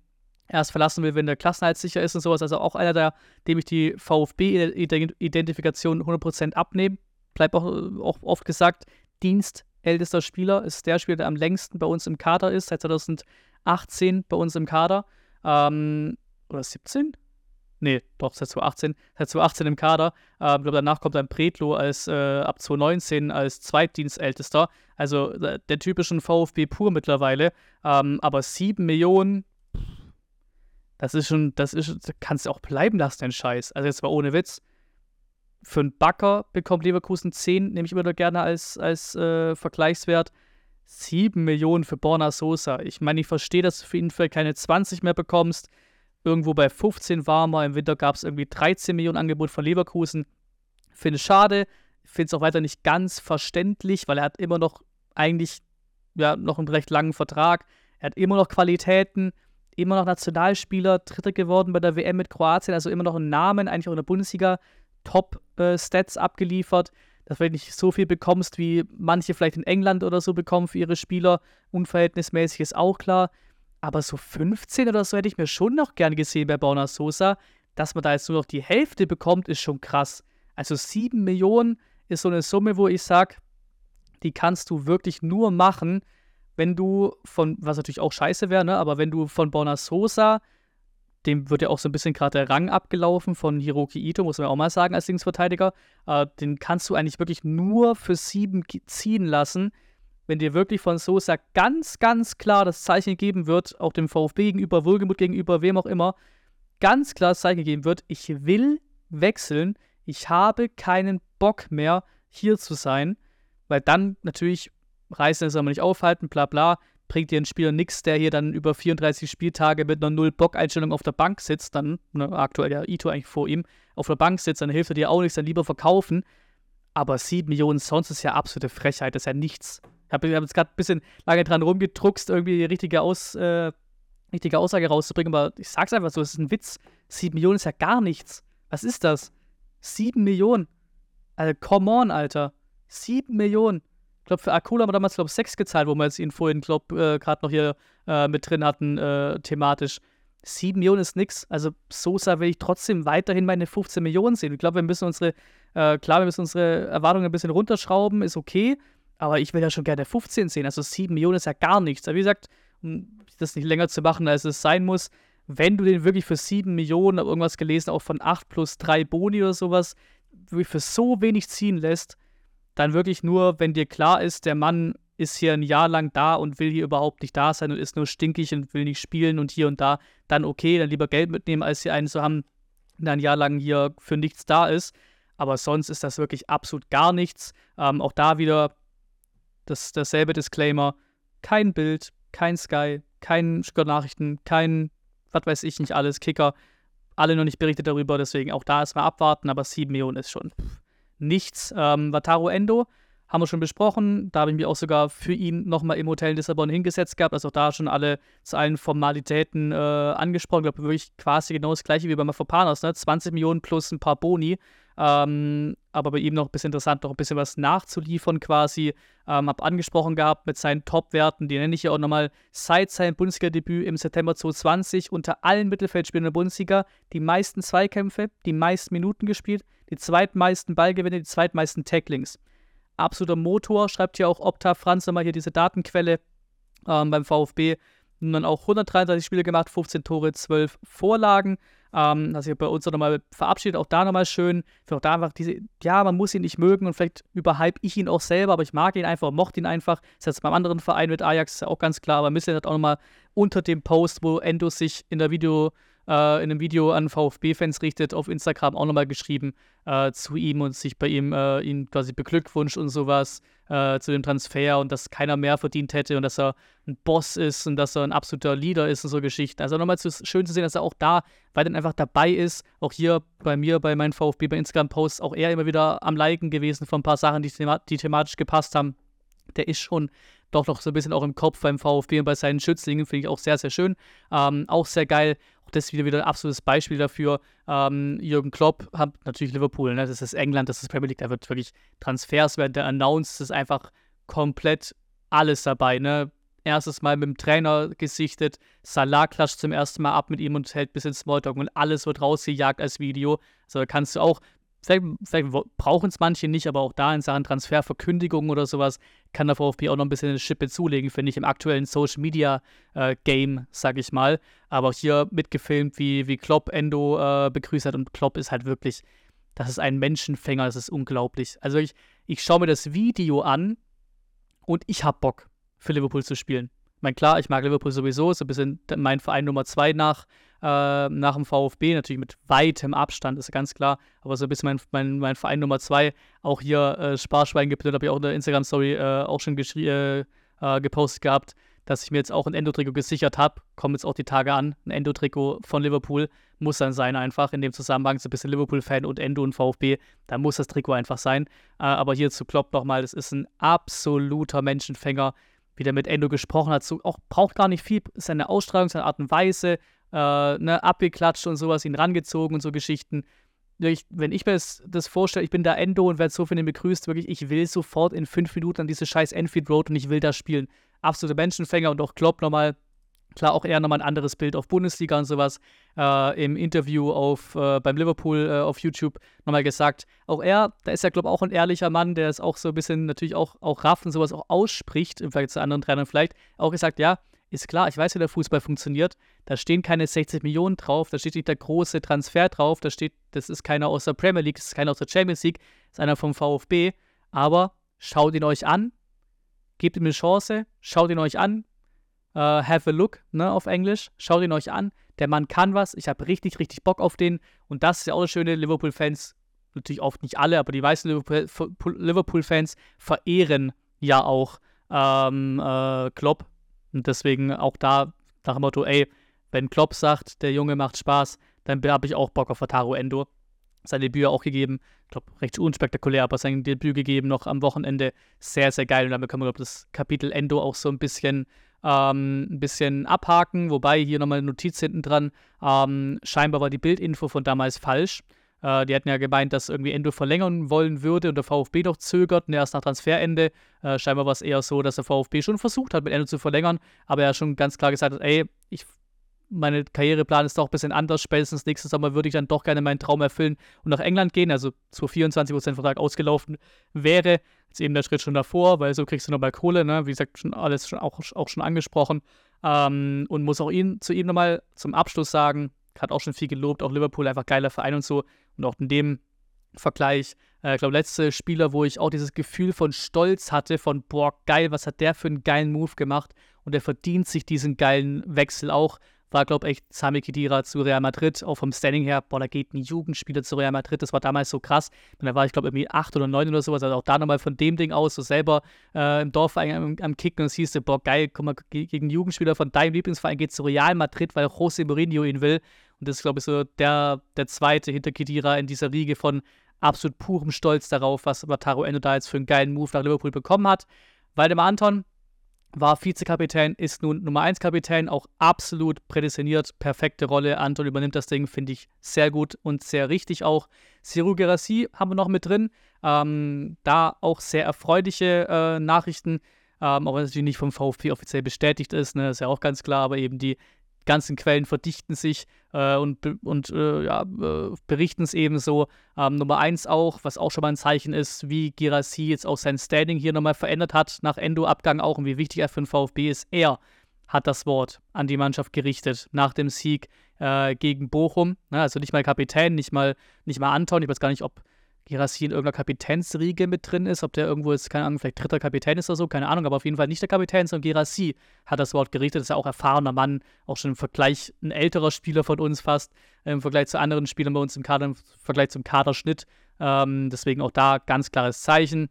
erst verlassen will, wenn der Klassenhalt sicher ist und sowas. Also auch einer, der, dem ich die VfB-Identifikation 100% abnehme. Bleibt auch, auch oft gesagt, dienstältester Spieler ist der Spieler, der am längsten bei uns im Kader ist, seit 2018 bei uns im Kader. Ähm, oder 17? Nee, doch, seit 2018, seit 2018 im Kader. Ähm, ich glaube, danach kommt dann Pretlo als äh, ab 2019 als Zweitdienstältester. Also äh, der typischen VfB pur mittlerweile. Ähm, aber 7 Millionen, das ist schon, das ist, kannst du auch bleiben lassen, den Scheiß. Also jetzt mal ohne Witz. Für einen Backer bekommt Leverkusen 10, nehme ich immer gerne als, als äh, Vergleichswert. 7 Millionen für Borna Sosa. Ich meine, ich verstehe, dass du für ihn vielleicht keine 20 mehr bekommst irgendwo bei 15 war mal. Im Winter gab es irgendwie 13 Millionen Angebot von Leverkusen. Finde es schade. Finde es auch weiter nicht ganz verständlich, weil er hat immer noch eigentlich ja, noch einen recht langen Vertrag. Er hat immer noch Qualitäten, immer noch Nationalspieler, Dritter geworden bei der WM mit Kroatien, also immer noch einen Namen, eigentlich auch in der Bundesliga, Top-Stats äh, abgeliefert. Dass du nicht so viel bekommst, wie manche vielleicht in England oder so bekommen für ihre Spieler. Unverhältnismäßig ist auch klar. Aber so 15 oder so hätte ich mir schon noch gern gesehen bei Bauna Sosa. Dass man da jetzt nur noch die Hälfte bekommt, ist schon krass. Also 7 Millionen ist so eine Summe, wo ich sage, die kannst du wirklich nur machen, wenn du von, was natürlich auch scheiße wäre, ne, aber wenn du von Bauna Sosa, dem wird ja auch so ein bisschen gerade der Rang abgelaufen von Hiroki Ito, muss man auch mal sagen, als Linksverteidiger, äh, den kannst du eigentlich wirklich nur für 7 ziehen lassen wenn dir wirklich von Sosa ganz, ganz klar das Zeichen geben wird, auch dem VfB gegenüber, Wohlgemut gegenüber, wem auch immer, ganz klar das Zeichen geben wird, ich will wechseln, ich habe keinen Bock mehr, hier zu sein, weil dann natürlich Reisen soll man nicht aufhalten, bla bla, bringt dir ein Spieler nichts, der hier dann über 34 Spieltage mit einer Null-Bock-Einstellung auf der Bank sitzt, dann, ne, aktuell ja Ito eigentlich vor ihm, auf der Bank sitzt, dann hilft er dir auch nichts, dann lieber verkaufen. Aber 7 Millionen sonst ist ja absolute Frechheit, das ist ja nichts. Ich habe hab jetzt gerade ein bisschen lange dran rumgedruckst, irgendwie die richtige, Aus, äh, richtige Aussage rauszubringen, aber ich sag's einfach so, es ist ein Witz. Sieben Millionen ist ja gar nichts. Was ist das? Sieben Millionen. Also, come on, Alter. Sieben Millionen. Ich glaube, für Akula haben wir damals, glaube ich, sechs gezahlt, wo wir jetzt ihn vorhin, glaube äh, gerade noch hier äh, mit drin hatten, äh, thematisch. Sieben Millionen ist nix. Also Sosa will ich trotzdem weiterhin meine 15 Millionen sehen. Ich glaube, wir müssen unsere, äh, klar, wir müssen unsere Erwartungen ein bisschen runterschrauben, ist okay. Aber ich will ja schon gerne 15 sehen. Also 7 Millionen ist ja gar nichts. Aber wie gesagt, um das nicht länger zu machen, als es sein muss, wenn du den wirklich für 7 Millionen, habe irgendwas gelesen, auch von 8 plus 3 Boni oder sowas, wirklich für so wenig ziehen lässt, dann wirklich nur, wenn dir klar ist, der Mann ist hier ein Jahr lang da und will hier überhaupt nicht da sein und ist nur stinkig und will nicht spielen und hier und da, dann okay, dann lieber Geld mitnehmen, als hier einen zu haben, der ein Jahr lang hier für nichts da ist. Aber sonst ist das wirklich absolut gar nichts. Ähm, auch da wieder das, dasselbe Disclaimer. Kein Bild, kein Sky, kein Nachrichten, kein, was weiß ich nicht alles, Kicker. Alle noch nicht berichtet darüber, deswegen auch da erstmal abwarten, aber 7 Millionen ist schon nichts. Ähm, Wataru Endo haben wir schon besprochen. Da habe ich mich auch sogar für ihn nochmal im Hotel in Lissabon hingesetzt gehabt. Also auch da schon alle zu allen Formalitäten äh, angesprochen. Ich glaube, wirklich quasi genau das gleiche wie bei Mafopanos. Ne? 20 Millionen plus ein paar Boni. Ähm, aber bei ihm noch ein bisschen interessant, noch ein bisschen was nachzuliefern quasi. Ähm, hab angesprochen gehabt mit seinen Top-Werten, die nenne ich ja auch nochmal seit seinem Bundesliga-Debüt im September 2020 unter allen Mittelfeldspielern der Bundesliga die meisten Zweikämpfe, die meisten Minuten gespielt, die zweitmeisten Ballgewinne, die zweitmeisten Tacklings. Absoluter Motor, schreibt hier auch Opta Franz nochmal hier diese Datenquelle ähm, beim VfB. Und dann auch 133 Spiele gemacht, 15 Tore, 12 Vorlagen. Ähm, dass sich bei uns nochmal verabschiedet, auch da nochmal schön. Für auch da einfach diese, ja, man muss ihn nicht mögen und vielleicht überhype ich ihn auch selber, aber ich mag ihn einfach, mochte ihn einfach. Das ist jetzt beim anderen Verein mit Ajax ist ja auch ganz klar, aber Missler hat auch nochmal unter dem Post, wo Endo sich in der Video, äh, in einem Video an VfB-Fans richtet, auf Instagram auch nochmal geschrieben äh, zu ihm und sich bei ihm äh, ihn quasi beglückwünscht und sowas äh, zu dem Transfer und dass keiner mehr verdient hätte und dass er ein Boss ist und dass er ein absoluter Leader ist und so Geschichten. Also nochmal zu, schön zu sehen, dass er auch da weiterhin einfach dabei ist. Auch hier bei mir, bei meinen VfB, bei Instagram-Posts, auch er immer wieder am Liken gewesen von ein paar Sachen, die, thema die thematisch gepasst haben. Der ist schon doch noch so ein bisschen auch im Kopf beim VfB und bei seinen Schützlingen, finde ich auch sehr, sehr schön. Ähm, auch sehr geil. Das wieder wieder ein absolutes Beispiel dafür. Ähm, Jürgen Klopp hat natürlich Liverpool, ne? das ist England, das ist Premier League, da wird wirklich Transfers werden der announced, ist einfach komplett alles dabei. Ne? Erstes Mal mit dem Trainer gesichtet, Salah klatscht zum ersten Mal ab mit ihm und hält ein bisschen Smalltalk und alles wird rausgejagt als Video. Also da kannst du auch vielleicht, vielleicht brauchen es manche nicht, aber auch da in Sachen Transferverkündigung oder sowas kann der VfB auch noch ein bisschen eine Schippe zulegen, finde ich, im aktuellen Social Media äh, Game, sag ich mal. Aber auch hier mitgefilmt, wie, wie Klopp Endo äh, begrüßt hat und Klopp ist halt wirklich, das ist ein Menschenfänger, das ist unglaublich. Also ich, ich schaue mir das Video an und ich habe Bock, für Liverpool zu spielen. Meine, klar, ich mag Liverpool sowieso, so ein bisschen mein Verein Nummer zwei nach, äh, nach dem VfB, natürlich mit weitem Abstand, ist ganz klar, aber so ein bisschen mein, mein, mein Verein Nummer zwei. Auch hier äh, Sparschwein gebildet, habe ich auch in der Instagram-Story äh, auch schon äh, äh, gepostet gehabt, dass ich mir jetzt auch ein Endo-Trikot gesichert habe. Kommen jetzt auch die Tage an. Ein Endo-Trikot von Liverpool muss dann sein, einfach in dem Zusammenhang. So ein bisschen Liverpool-Fan und Endo und VfB. Da muss das Trikot einfach sein. Äh, aber hier zu Klopp nochmal: Das ist ein absoluter Menschenfänger. Wie der mit Endo gesprochen hat, so, auch braucht gar nicht viel. Seine Ausstrahlung, seine Art und Weise, äh, ne, abgeklatscht und sowas, ihn rangezogen und so Geschichten. Ich, wenn ich mir das, das vorstelle, ich bin da Endo und werde so von ihm begrüßt, wirklich, ich will sofort in fünf Minuten an diese scheiß Enfield Road und ich will da spielen. Absolute Menschenfänger und auch Klopp nochmal, klar, auch eher nochmal ein anderes Bild auf Bundesliga und sowas. Äh, Im Interview auf, äh, beim Liverpool äh, auf YouTube nochmal gesagt, auch er, da ist ja, glaube ich, auch ein ehrlicher Mann, der es auch so ein bisschen natürlich auch, auch rafft und sowas auch ausspricht, im Vergleich zu anderen Trainern vielleicht, auch gesagt, ja, ist klar, ich weiß, wie der Fußball funktioniert. Da stehen keine 60 Millionen drauf, da steht nicht der große Transfer drauf, da steht, das ist keiner aus der Premier League, das ist keiner aus der Champions League, das ist einer vom VfB. Aber schaut ihn euch an, gebt ihm eine Chance, schaut ihn euch an, uh, have a look, ne, auf Englisch, schaut ihn euch an. Der Mann kann was, ich habe richtig, richtig Bock auf den. Und das ist ja auch das Schöne, Liverpool-Fans, natürlich oft nicht alle, aber die meisten Liverpool-Fans verehren ja auch ähm, äh, Klopp und deswegen auch da nach dem Motto, ey, wenn Klopp sagt, der Junge macht Spaß, dann habe ich auch Bock auf Ataru Endo. Sein Debüt auch gegeben, ich glaube, recht unspektakulär, aber sein Debüt gegeben noch am Wochenende. Sehr, sehr geil. Und damit können wir, glaube das Kapitel Endo auch so ein bisschen, ähm, ein bisschen abhaken. Wobei hier nochmal eine Notiz hinten dran. Ähm, scheinbar war die Bildinfo von damals falsch. Äh, die hatten ja gemeint, dass irgendwie Endo verlängern wollen würde und der VfB noch zögert und erst nach Transferende. Äh, scheinbar war es eher so, dass der VfB schon versucht hat, mit Endo zu verlängern, aber er schon ganz klar gesagt hat, ey, ich mein Karriereplan ist doch ein bisschen anders. Spätestens nächsten Sommer würde ich dann doch gerne meinen Traum erfüllen und nach England gehen. Also zu 24% Vertrag ausgelaufen wäre. Jetzt eben der Schritt schon davor, weil so kriegst du nochmal Kohle, ne? Wie gesagt, schon alles schon auch, auch schon angesprochen. Ähm, und muss auch ihn, zu ihm nochmal zum Abschluss sagen, hat auch schon viel gelobt, auch Liverpool einfach geiler Verein und so. Und auch in dem Vergleich, äh, ich glaube, letzte Spieler, wo ich auch dieses Gefühl von Stolz hatte, von boah, geil, was hat der für einen geilen Move gemacht und er verdient sich diesen geilen Wechsel auch war, glaube ich, Sami Khedira zu Real Madrid, auch vom Standing her, boah, da geht ein Jugendspieler zu Real Madrid, das war damals so krass. Und da war ich, glaube irgendwie acht oder neun oder sowas, also auch da nochmal von dem Ding aus, so selber äh, im Dorf am, am Kicken und es hieß, boah, geil, guck mal, gegen Jugendspieler von deinem Lieblingsverein geht zu Real Madrid, weil José Mourinho ihn will. Und das ist, glaube ich, so der, der zweite hinter Khedira in dieser Riege von absolut purem Stolz darauf, was Lataro Endo da jetzt für einen geilen Move nach Liverpool bekommen hat. Waldemar Anton, war Vizekapitän, ist nun Nummer 1 Kapitän, auch absolut prädestiniert, perfekte Rolle. Anton übernimmt das Ding, finde ich sehr gut und sehr richtig auch. Siru Gerassi haben wir noch mit drin. Ähm, da auch sehr erfreuliche äh, Nachrichten, ähm, auch wenn es natürlich nicht vom VfB offiziell bestätigt ist, ne, ist ja auch ganz klar, aber eben die ganzen Quellen verdichten sich äh, und, und äh, ja, äh, berichten es ebenso. Ähm, Nummer eins auch, was auch schon mal ein Zeichen ist, wie Girassi jetzt auch sein Standing hier nochmal verändert hat nach Endo-Abgang auch und wie wichtig er für den VfB ist. Er hat das Wort an die Mannschaft gerichtet nach dem Sieg äh, gegen Bochum. Ne? Also nicht mal Kapitän, nicht mal, nicht mal Anton. Ich weiß gar nicht, ob Girassi in irgendeiner Kapitänsriege mit drin ist, ob der irgendwo ist, keine Ahnung, vielleicht dritter Kapitän ist oder so, keine Ahnung, aber auf jeden Fall nicht der Kapitän, sondern Girassi hat das Wort gerichtet, ist ja auch erfahrener Mann, auch schon im Vergleich ein älterer Spieler von uns fast, im Vergleich zu anderen Spielern bei uns im Kader, im Vergleich zum Kaderschnitt. Ähm, deswegen auch da ganz klares Zeichen.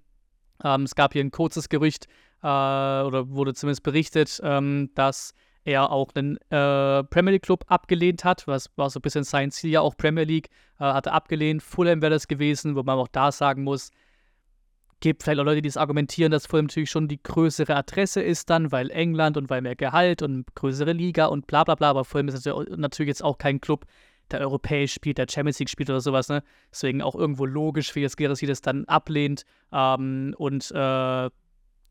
Ähm, es gab hier ein kurzes Gerücht, äh, oder wurde zumindest berichtet, ähm, dass er auch einen äh, Premier League Club abgelehnt hat, was war so ein bisschen sein Ziel, ja auch Premier League, äh, hatte abgelehnt. Fulham wäre das gewesen, wo man auch da sagen muss, gibt vielleicht auch Leute, die das argumentieren, dass Fulham natürlich schon die größere Adresse ist dann, weil England und weil mehr Gehalt und größere Liga und bla bla bla, aber Fulham ist natürlich jetzt auch kein Club, der europäisch spielt, der Champions League spielt oder sowas, ne? Deswegen auch irgendwo logisch, wie jetzt Gerassi das dann ablehnt ähm, und äh,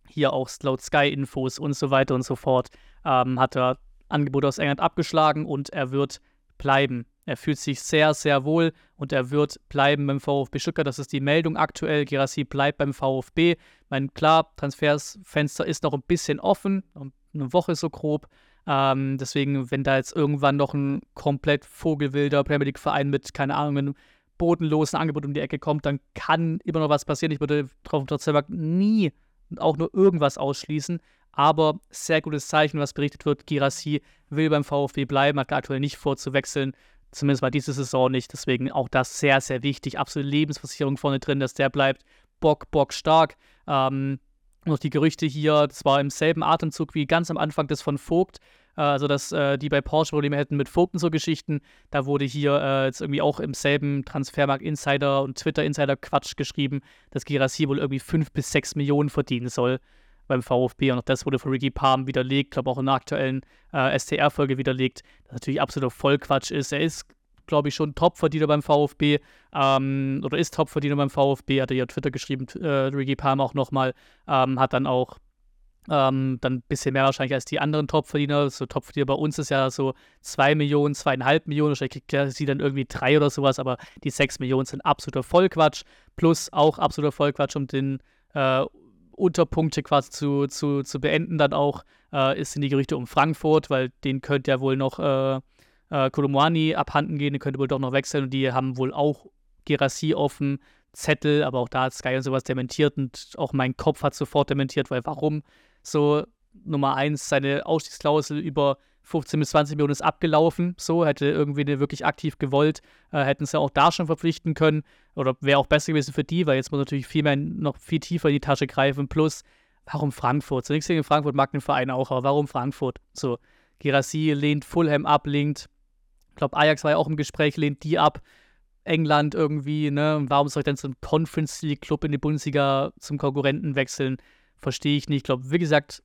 hier auch laut Sky-Infos und so weiter und so fort, ähm, hat er Angebote aus England abgeschlagen und er wird bleiben. Er fühlt sich sehr, sehr wohl und er wird bleiben beim VfB Stuttgart. Das ist die Meldung aktuell. Girassi bleibt beim VfB. Ich meine, klar, Transfersfenster ist noch ein bisschen offen, eine Woche so grob. Ähm, deswegen, wenn da jetzt irgendwann noch ein komplett vogelwilder Premier League-Verein mit, keine Ahnung, einem bodenlosen Angebot um die Ecke kommt, dann kann immer noch was passieren. Ich würde trotzdem nie auch nur irgendwas ausschließen. Aber sehr gutes Zeichen, was berichtet wird. Girassi will beim VfB bleiben, hat aktuell nicht vor zu wechseln. Zumindest mal diese Saison nicht. Deswegen auch das sehr, sehr wichtig. Absolute Lebensversicherung vorne drin, dass der bleibt. Bock, Bock stark. Ähm, noch die Gerüchte hier, das war im selben Atemzug wie ganz am Anfang das von Vogt. Äh, also, dass äh, die bei Porsche Probleme hätten mit Vogt und so Geschichten. Da wurde hier äh, jetzt irgendwie auch im selben Transfermarkt Insider und Twitter Insider Quatsch geschrieben, dass Girassi wohl irgendwie 5 bis 6 Millionen verdienen soll beim VfB. Und auch das wurde von Ricky Palm widerlegt, glaube auch in der aktuellen äh, STR-Folge widerlegt, das natürlich absoluter Vollquatsch ist. Er ist, glaube ich, schon Topverdiener beim VfB ähm, oder ist Topverdiener beim VfB, hat er ja Twitter geschrieben, äh, Ricky Palm auch nochmal, ähm, hat dann auch ähm, dann ein bisschen mehr wahrscheinlich als die anderen Topverdiener. So Topverdiener bei uns ist ja so 2 Millionen, 2,5 Millionen. Wahrscheinlich kriegt sie dann irgendwie 3 oder sowas, aber die 6 Millionen sind absoluter Vollquatsch. Plus auch absoluter Vollquatsch, um den äh, Unterpunkte quasi zu, zu, zu beenden, dann auch äh, ist in die Gerüchte um Frankfurt, weil den könnte ja wohl noch äh, äh, Kolomwani abhanden gehen, den könnte wohl doch noch wechseln und die haben wohl auch Gerassi dem Zettel, aber auch da hat Sky und sowas dementiert und auch mein Kopf hat sofort dementiert, weil warum so Nummer eins, seine Ausstiegsklausel über 15 bis 20 Millionen ist abgelaufen. So, hätte irgendwie eine wirklich aktiv gewollt, äh, hätten sie auch da schon verpflichten können. Oder wäre auch besser gewesen für die, weil jetzt muss natürlich viel mehr, noch viel tiefer in die Tasche greifen. Plus, warum Frankfurt? Nichts gegen Frankfurt mag den Verein auch, aber warum Frankfurt? So, Girassi lehnt Fulham ab, lehnt, ich glaube, Ajax war ja auch im Gespräch, lehnt die ab. England irgendwie, ne? Warum soll ich denn so ein Conference League Club in die Bundesliga zum Konkurrenten wechseln? Verstehe ich nicht. Ich glaube, wie gesagt,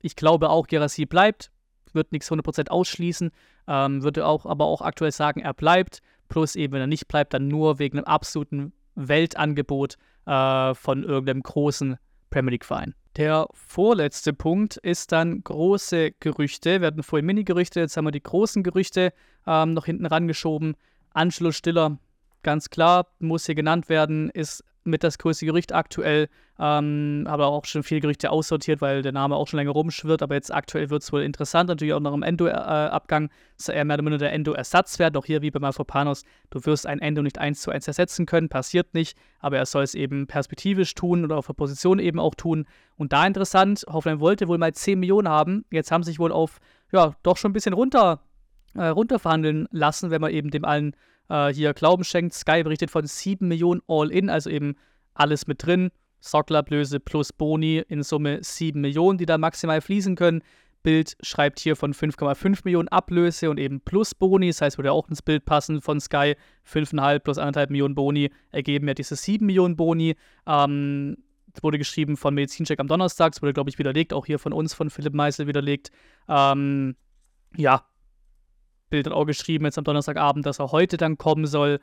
ich glaube auch, Gerassi bleibt wird nichts 100% ausschließen, ähm, würde auch aber auch aktuell sagen, er bleibt. Plus eben, wenn er nicht bleibt, dann nur wegen einem absoluten Weltangebot äh, von irgendeinem großen Premier League-Verein. Der vorletzte Punkt ist dann große Gerüchte. Wir hatten vorhin Mini-Gerüchte, jetzt haben wir die großen Gerüchte ähm, noch hinten rangeschoben. Angelo Stiller, ganz klar, muss hier genannt werden, ist mit das größte Gerücht aktuell. Ähm, habe auch schon viele Gerüchte aussortiert, weil der Name auch schon länger rumschwirrt. Aber jetzt aktuell wird es wohl interessant. Natürlich auch noch im Endo-Abgang. Ist er mehr oder minder der Endo-Ersatzwert. Auch hier wie bei Malfopanos. Du wirst ein Endo nicht eins zu eins ersetzen können. Passiert nicht. Aber er soll es eben perspektivisch tun oder auf der Position eben auch tun. Und da interessant. Hoffenheim wollte wohl mal 10 Millionen haben. Jetzt haben sie sich wohl auf, ja, doch schon ein bisschen runter, äh, runterverhandeln lassen, wenn man eben dem allen äh, hier Glauben schenkt. Sky berichtet von 7 Millionen All-In, also eben alles mit drin. Sockelablöse plus Boni in Summe 7 Millionen, die da maximal fließen können. Bild schreibt hier von 5,5 Millionen Ablöse und eben plus Boni, das heißt, würde auch ins Bild passen von Sky. 5,5 plus 1,5 Millionen Boni ergeben ja diese 7 Millionen Boni. Ähm, wurde geschrieben von Medizincheck am Donnerstag, es wurde, glaube ich, widerlegt, auch hier von uns, von Philipp Meisel widerlegt. Ähm, ja, Bild auch geschrieben, jetzt am Donnerstagabend, dass er heute dann kommen soll.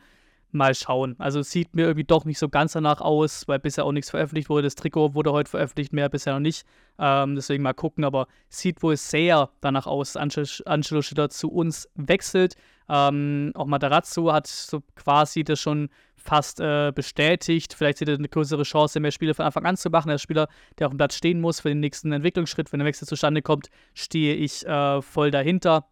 Mal schauen. Also sieht mir irgendwie doch nicht so ganz danach aus, weil bisher auch nichts veröffentlicht wurde. Das Trikot wurde heute veröffentlicht, mehr bisher noch nicht. Ähm, deswegen mal gucken, aber sieht wohl sehr danach aus, dass Angelo Schiller zu uns wechselt. Ähm, auch Matarazzo hat so quasi das schon fast äh, bestätigt. Vielleicht sieht er eine größere Chance, mehr Spiele von Anfang an zu machen. Der Spieler, der auf dem Platz stehen muss für den nächsten Entwicklungsschritt, wenn der Wechsel zustande kommt, stehe ich äh, voll dahinter.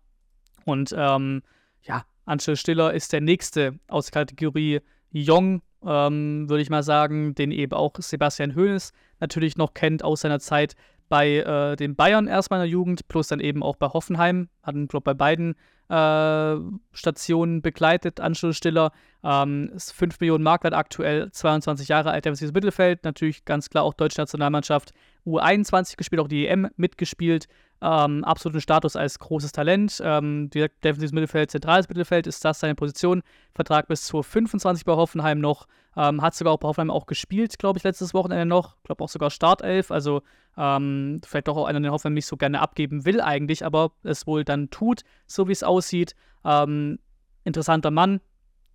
Und ähm, ja, Angel Stiller ist der nächste aus der Kategorie Jong, ähm, würde ich mal sagen, den eben auch Sebastian Hoeneß natürlich noch kennt aus seiner Zeit bei äh, den Bayern erstmal in der Jugend, plus dann eben auch bei Hoffenheim. Hatten, glaube bei beiden äh, Stationen begleitet, Anschlussstiller. Ähm, ist 5 Millionen Markwert aktuell, 22 Jahre alt, defensives Mittelfeld. Natürlich ganz klar auch deutsche Nationalmannschaft U21 gespielt, auch die EM mitgespielt ähm, absoluten Status als großes Talent. Ähm, defensives Mittelfeld, zentrales Mittelfeld ist das seine Position. Vertrag bis zur 25 bei Hoffenheim noch. Ähm, hat sogar auch bei Hoffenheim auch gespielt, glaube ich, letztes Wochenende noch. Ich glaube auch sogar Startelf. Also ähm, vielleicht doch auch einer, den Hoffenheim nicht so gerne abgeben will eigentlich, aber es wohl dann tut, so wie es aussieht. Ähm, interessanter Mann.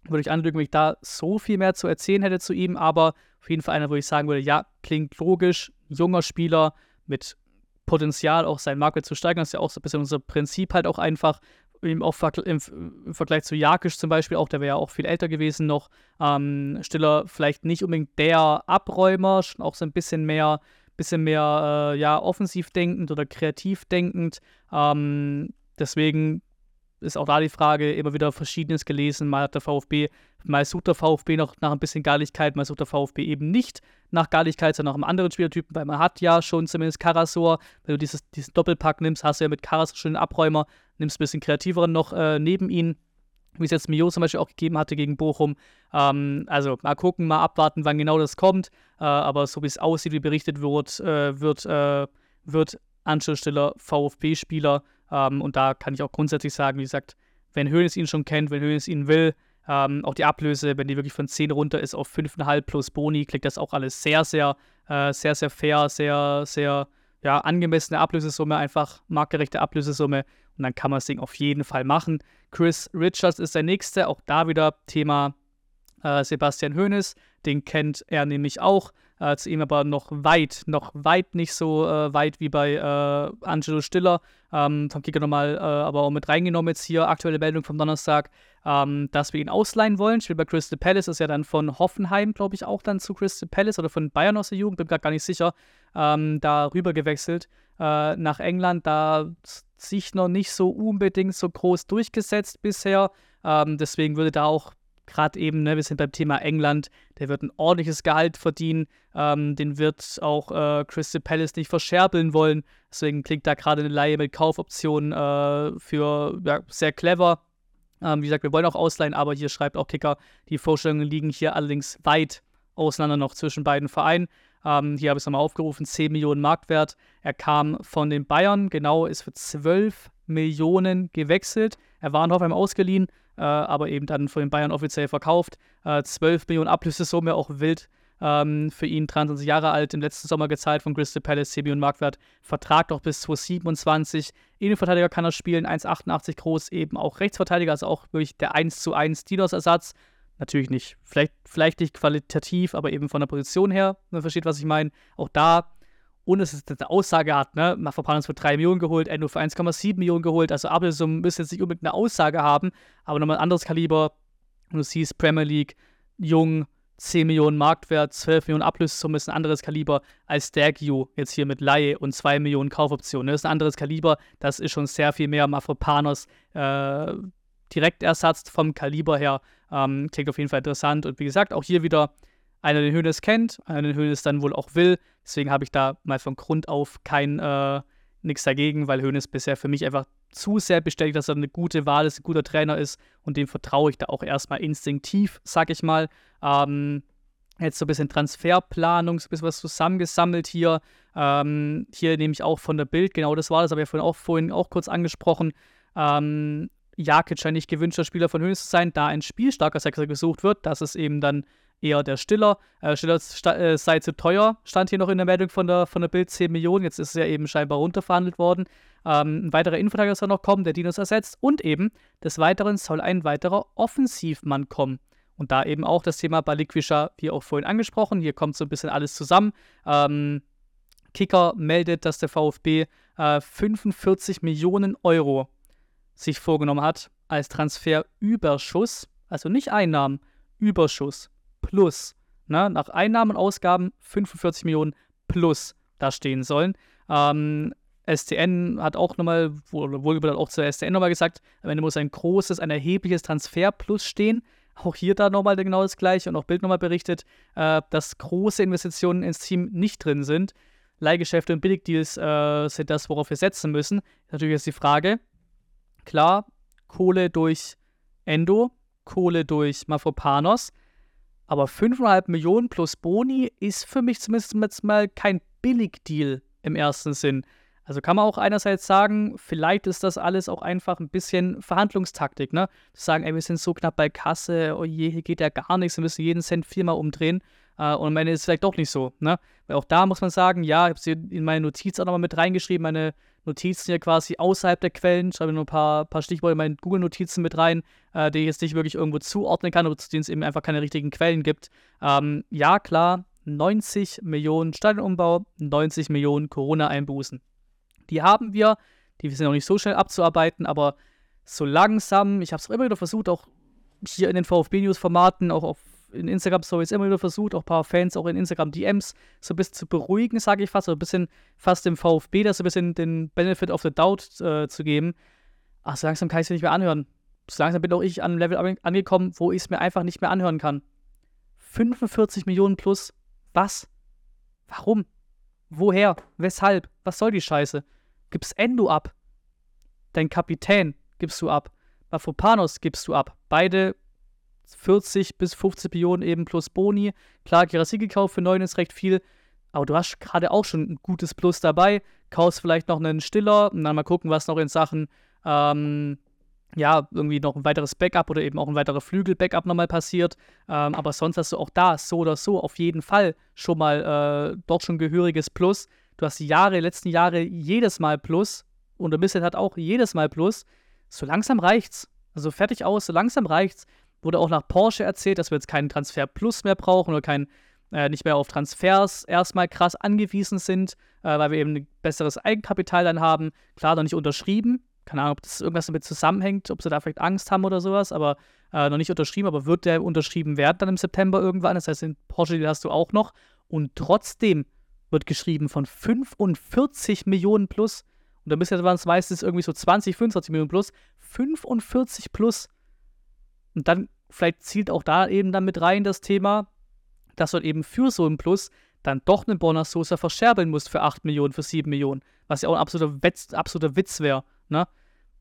Würde ich anlügen, wenn ich da so viel mehr zu erzählen hätte zu ihm, aber auf jeden Fall einer, wo ich sagen würde, ja, klingt logisch, junger Spieler mit Potenzial, auch seinen Marktwert zu steigern. Das ist ja auch so ein bisschen unser Prinzip halt auch einfach. Im, auch im, im Vergleich zu Jakisch zum Beispiel, auch der wäre ja auch viel älter gewesen noch. Ähm, Stiller vielleicht nicht unbedingt der Abräumer, schon auch so ein bisschen mehr, bisschen mehr äh, ja, offensiv denkend oder kreativ denkend. Ähm, deswegen ist auch da die Frage, immer wieder Verschiedenes gelesen. Mal hat der VfB, mal sucht der VfB noch nach ein bisschen Galligkeit, mal sucht der VfB eben nicht nach Galligkeit, sondern nach einem anderen Spielertypen, weil man hat ja schon zumindest Karasor. Wenn du dieses, diesen Doppelpack nimmst, hast du ja mit Karasor schon einen Abräumer, nimmst ein bisschen kreativeren noch äh, neben ihn wie es jetzt Mio zum Beispiel auch gegeben hatte gegen Bochum. Ähm, also mal gucken, mal abwarten, wann genau das kommt. Äh, aber so wie es aussieht, wie berichtet wird, äh, wird, äh, wird Anschlussstiller VfB-Spieler ähm, und da kann ich auch grundsätzlich sagen, wie gesagt, wenn Hönes ihn schon kennt, wenn Hönes ihn will, ähm, auch die Ablöse, wenn die wirklich von 10 runter ist auf 5,5 plus Boni, klingt das auch alles sehr, sehr, äh, sehr, sehr fair, sehr, sehr ja, angemessene Ablösesumme, einfach marktgerechte Ablösesumme. Und dann kann man das Ding auf jeden Fall machen. Chris Richards ist der nächste, auch da wieder Thema äh, Sebastian Hoeneß. Den kennt er nämlich auch äh, zu ihm aber noch weit, noch weit nicht so äh, weit wie bei äh, Angelo Stiller. Ähm, vom Kicker nochmal äh, aber auch mit reingenommen jetzt hier, aktuelle Meldung vom Donnerstag, ähm, dass wir ihn ausleihen wollen. Spielt bei Crystal Palace, ist ja dann von Hoffenheim, glaube ich, auch dann zu Crystal Palace oder von Bayern aus der Jugend, bin gerade gar nicht sicher, ähm, da rüber gewechselt äh, nach England. Da sich noch nicht so unbedingt so groß durchgesetzt bisher. Ähm, deswegen würde da auch gerade eben, ne, wir sind beim Thema England, der wird ein ordentliches Gehalt verdienen, ähm, den wird auch äh, Crystal Palace nicht verscherbeln wollen, deswegen klingt da gerade eine Laie mit Kaufoptionen äh, für ja, sehr clever. Ähm, wie gesagt, wir wollen auch ausleihen, aber hier schreibt auch Kicker, die Vorstellungen liegen hier allerdings weit auseinander noch zwischen beiden Vereinen. Ähm, hier habe ich es nochmal aufgerufen, 10 Millionen Marktwert. Er kam von den Bayern, genau, ist für 12 Millionen gewechselt. Er war in Hoffenheim ausgeliehen, äh, aber eben dann von den Bayern offiziell verkauft. Äh, 12 Millionen Ablösesumme, auch wild ähm, für ihn, 23 Jahre alt, im letzten Sommer gezahlt von Crystal Palace, 10 Millionen Marktwert, Vertrag doch bis 2027. Innenverteidiger kann er spielen, 1,88 groß, eben auch Rechtsverteidiger, also auch wirklich der 1 zu 1 Dinos-Ersatz. Natürlich nicht, vielleicht, vielleicht nicht qualitativ, aber eben von der Position her, man versteht, was ich meine. Auch da ohne dass es eine Aussage hat, ne? Mafropanos für 3 Millionen geholt, Endo für 1,7 Millionen geholt, also Ablösungen müssen jetzt nicht unbedingt eine Aussage haben, aber nochmal ein anderes Kaliber. Und du siehst Premier League, jung, 10 Millionen Marktwert, 12 Millionen Ablösesumme ist ein anderes Kaliber als Dergio jetzt hier mit Laie und 2 Millionen Kaufoptionen. Das ist ein anderes Kaliber, das ist schon sehr viel mehr Mafropanos äh, Direktersatz vom Kaliber her. Ähm, klingt auf jeden Fall interessant und wie gesagt, auch hier wieder einer den Hönes kennt, einer den Hönes dann wohl auch will. Deswegen habe ich da mal von Grund auf kein äh, nichts dagegen, weil Hönes bisher für mich einfach zu sehr bestätigt, dass er eine gute Wahl ist, ein guter Trainer ist und dem vertraue ich da auch erstmal instinktiv, sag ich mal. Ähm, jetzt so ein bisschen Transferplanung, so ein bisschen was zusammengesammelt hier. Ähm, hier nehme ich auch von der Bild, genau das war das, aber ja vorhin auch, vorhin auch kurz angesprochen. Ähm, Jakic scheint nicht gewünschter Spieler von Hönes zu sein, da ein spielstarker Sechser gesucht wird. Das ist eben dann eher der Stiller. Äh, Stiller äh, sei zu teuer, stand hier noch in der Meldung von der, von der Bild 10 Millionen. Jetzt ist es ja eben scheinbar runterverhandelt worden. Ähm, ein weiterer Innenverteidiger soll noch kommen, der Dinos ersetzt. Und eben des Weiteren soll ein weiterer Offensivmann kommen. Und da eben auch das Thema Balikwischer, wie auch vorhin angesprochen. Hier kommt so ein bisschen alles zusammen. Ähm, Kicker meldet, dass der VfB äh, 45 Millionen Euro sich vorgenommen hat als Transferüberschuss, also nicht Einnahmen, Überschuss plus. Ne? Nach Einnahmen und Ausgaben 45 Millionen plus da stehen sollen. Ähm, STN hat auch nochmal, wohl auch zur STN nochmal gesagt, am Ende muss ein großes, ein erhebliches Transfer plus stehen. Auch hier da nochmal genau das Gleiche und auch Bild nochmal berichtet, äh, dass große Investitionen ins Team nicht drin sind. Leihgeschäfte und Billigdeals äh, sind das, worauf wir setzen müssen. Natürlich ist die Frage, klar, Kohle durch Endo, Kohle durch Mafropanos, aber 5,5 Millionen plus Boni ist für mich zumindest mal kein Billigdeal im ersten Sinn. Also kann man auch einerseits sagen, vielleicht ist das alles auch einfach ein bisschen Verhandlungstaktik, ne? Zu sagen, ey, wir sind so knapp bei Kasse, oh je, hier geht ja gar nichts, wir müssen jeden Cent viermal umdrehen. Äh, und am Ende ist es vielleicht doch nicht so, ne? Weil auch da muss man sagen, ja, ich habe es in meine Notiz auch nochmal mit reingeschrieben, meine Notizen ja quasi außerhalb der Quellen, schreibe nur ein paar, paar Stichworte in meine Google-Notizen mit rein, äh, die ich jetzt nicht wirklich irgendwo zuordnen kann oder zu denen es eben einfach keine richtigen Quellen gibt. Ähm, ja, klar, 90 Millionen Stadionumbau, 90 Millionen Corona-Einbußen. Die haben wir, die sind auch nicht so schnell abzuarbeiten, aber so langsam, ich habe es immer wieder versucht, auch hier in den VfB-News-Formaten, auch auf in Instagram-Stories immer wieder versucht, auch ein paar Fans auch in Instagram-DMs so ein bisschen zu beruhigen, sage ich fast, so ein bisschen fast dem VfB das so ein bisschen den Benefit of the Doubt äh, zu geben. Ach, so langsam kann ich es nicht mehr anhören. So langsam bin auch ich an einem Level angekommen, wo ich es mir einfach nicht mehr anhören kann. 45 Millionen plus. Was? Warum? Woher? Weshalb? Was soll die Scheiße? Gibst Endo ab. Dein Kapitän gibst du ab. Mafropanos gibst du ab. Beide 40 bis 50 Millionen eben plus Boni. Klar, Gerassi gekauft für 9 ist recht viel. Aber du hast gerade auch schon ein gutes Plus dabei. Kaufst vielleicht noch einen Stiller und dann mal gucken, was noch in Sachen, ähm, ja, irgendwie noch ein weiteres Backup oder eben auch ein weiterer Flügel-Backup nochmal passiert. Ähm, aber sonst hast du auch da so oder so auf jeden Fall schon mal äh, doch schon gehöriges Plus. Du hast die Jahre, letzten Jahre jedes Mal Plus und der Misslet hat auch jedes Mal Plus. So langsam reicht's. Also fertig aus, so langsam reicht's. Wurde auch nach Porsche erzählt, dass wir jetzt keinen Transfer Plus mehr brauchen oder kein, äh, nicht mehr auf Transfers erstmal krass angewiesen sind, äh, weil wir eben ein besseres Eigenkapital dann haben. Klar, noch nicht unterschrieben. Keine Ahnung, ob das irgendwas damit zusammenhängt, ob sie da vielleicht Angst haben oder sowas, aber äh, noch nicht unterschrieben, aber wird der unterschrieben werden dann im September irgendwann. Das heißt, den Porsche, den hast du auch noch. Und trotzdem wird geschrieben von 45 Millionen plus. Und da bisher waren es meistens irgendwie so 20, 25 Millionen plus. 45 plus. Und dann vielleicht zielt auch da eben dann mit rein das Thema, dass du eben für so ein Plus dann doch einen Bonner Sosa verscherbeln musst für 8 Millionen, für 7 Millionen. Was ja auch ein absoluter, Witz, absoluter Witz wäre. Ne?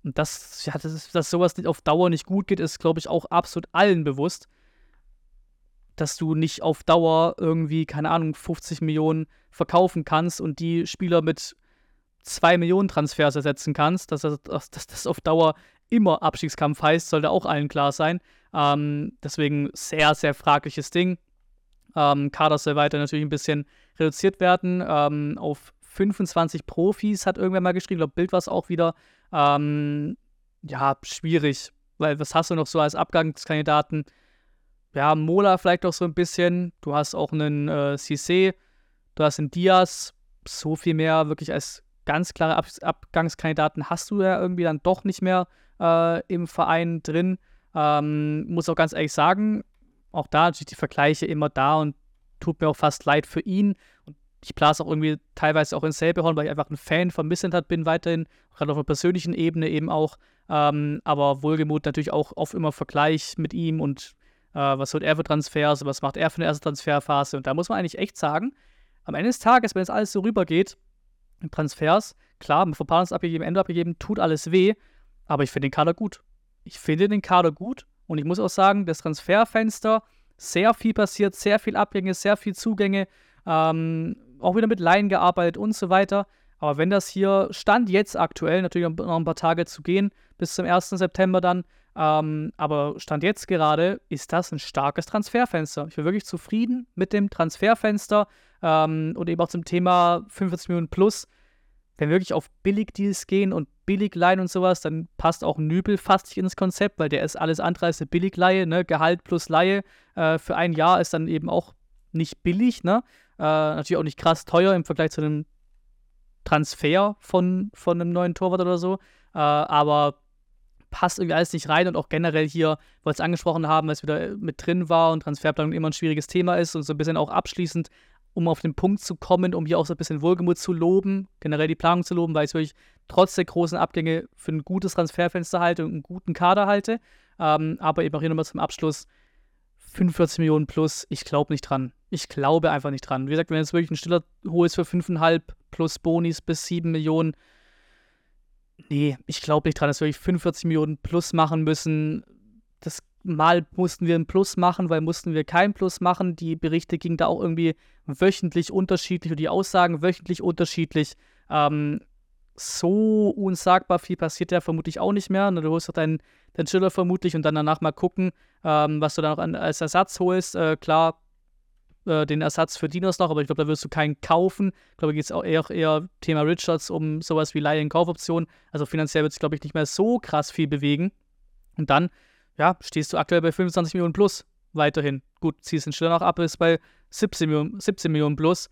Und das, ja, das dass sowas nicht auf Dauer nicht gut geht, ist, glaube ich, auch absolut allen bewusst. Dass du nicht auf Dauer irgendwie, keine Ahnung, 50 Millionen verkaufen kannst und die Spieler mit 2 Millionen Transfers ersetzen kannst. Dass das, dass das auf Dauer immer Abstiegskampf heißt, sollte auch allen klar sein. Ähm, deswegen sehr, sehr fragliches Ding. Ähm, Kader soll weiter natürlich ein bisschen reduziert werden. Ähm, auf 25 Profis hat irgendwer mal geschrieben. Ich glaube, Bild war es auch wieder. Ähm, ja, schwierig. Weil was hast du noch so als Abgangskandidaten? Ja, Mola vielleicht auch so ein bisschen. Du hast auch einen äh, Cissé. Du hast einen Diaz. So viel mehr wirklich als ganz klare Ab Abgangskandidaten hast du ja irgendwie dann doch nicht mehr äh, im Verein drin. Ähm, muss auch ganz ehrlich sagen, auch da natürlich die Vergleiche immer da und tut mir auch fast leid für ihn. Und ich blase auch irgendwie teilweise auch ins selbe Horn, weil ich einfach ein Fan von Missentat bin, weiterhin, gerade auf einer persönlichen Ebene eben auch. Ähm, aber wohlgemut natürlich auch oft immer Vergleich mit ihm und äh, was holt er für Transfers, was macht er für eine erste Transferphase. Und da muss man eigentlich echt sagen, am Ende des Tages, wenn es alles so rübergeht, Transfers, klar, mit Verpaarungs abgegeben, Ende abgegeben, tut alles weh, aber ich finde den Kader gut. Ich finde den Kader gut und ich muss auch sagen, das Transferfenster, sehr viel passiert, sehr viel Abgänge, sehr viel Zugänge, ähm, auch wieder mit Laien gearbeitet und so weiter. Aber wenn das hier Stand jetzt aktuell, natürlich noch ein paar Tage zu gehen, bis zum 1. September dann, ähm, aber Stand jetzt gerade ist das ein starkes Transferfenster. Ich bin wirklich zufrieden mit dem Transferfenster ähm, und eben auch zum Thema 45 Millionen plus. Wenn wir wirklich auf Billigdeals gehen und Billigleihen und sowas, dann passt auch Nübel fast nicht ins Konzept, weil der ist alles andere als eine Billigleihe, ne? Gehalt plus Leihe äh, für ein Jahr ist dann eben auch nicht billig, ne? Äh, natürlich auch nicht krass teuer im Vergleich zu einem Transfer von, von einem neuen Torwart oder so. Äh, aber passt irgendwie alles nicht rein und auch generell hier, weil es angesprochen haben, weil es wieder mit drin war und Transferplanung immer ein schwieriges Thema ist und so ein bisschen auch abschließend, um auf den Punkt zu kommen, um hier auch so ein bisschen Wohlgemut zu loben, generell die Planung zu loben, weil ich es wirklich trotz der großen Abgänge für ein gutes Transferfenster halte und einen guten Kader halte. Ähm, aber eben auch hier nochmal zum Abschluss, 45 Millionen plus, ich glaube nicht dran. Ich glaube einfach nicht dran. Wie gesagt, wenn jetzt wirklich einen Stiller holst für 5,5 plus Bonis bis 7 Millionen, nee, ich glaube nicht dran, dass wir wirklich 45 Millionen plus machen müssen. Das Mal mussten wir ein Plus machen, weil mussten wir kein Plus machen. Die Berichte gingen da auch irgendwie wöchentlich unterschiedlich und die Aussagen wöchentlich unterschiedlich. Ähm, so unsagbar viel passiert ja vermutlich auch nicht mehr. Du holst doch deinen, deinen Schiller vermutlich und dann danach mal gucken, ähm, was du dann an, als Ersatz holst. Äh, klar, äh, den Ersatz für Dinos noch, aber ich glaube, da wirst du keinen kaufen. Ich glaube, da geht es auch eher, eher Thema Richards um sowas wie Leih-in-Kaufoptionen. Also finanziell wird es, glaube ich, nicht mehr so krass viel bewegen. Und dann, ja, stehst du aktuell bei 25 Millionen plus weiterhin. Gut, ziehst den Schiller noch ab, ist bei 17 Millionen, 17 Millionen plus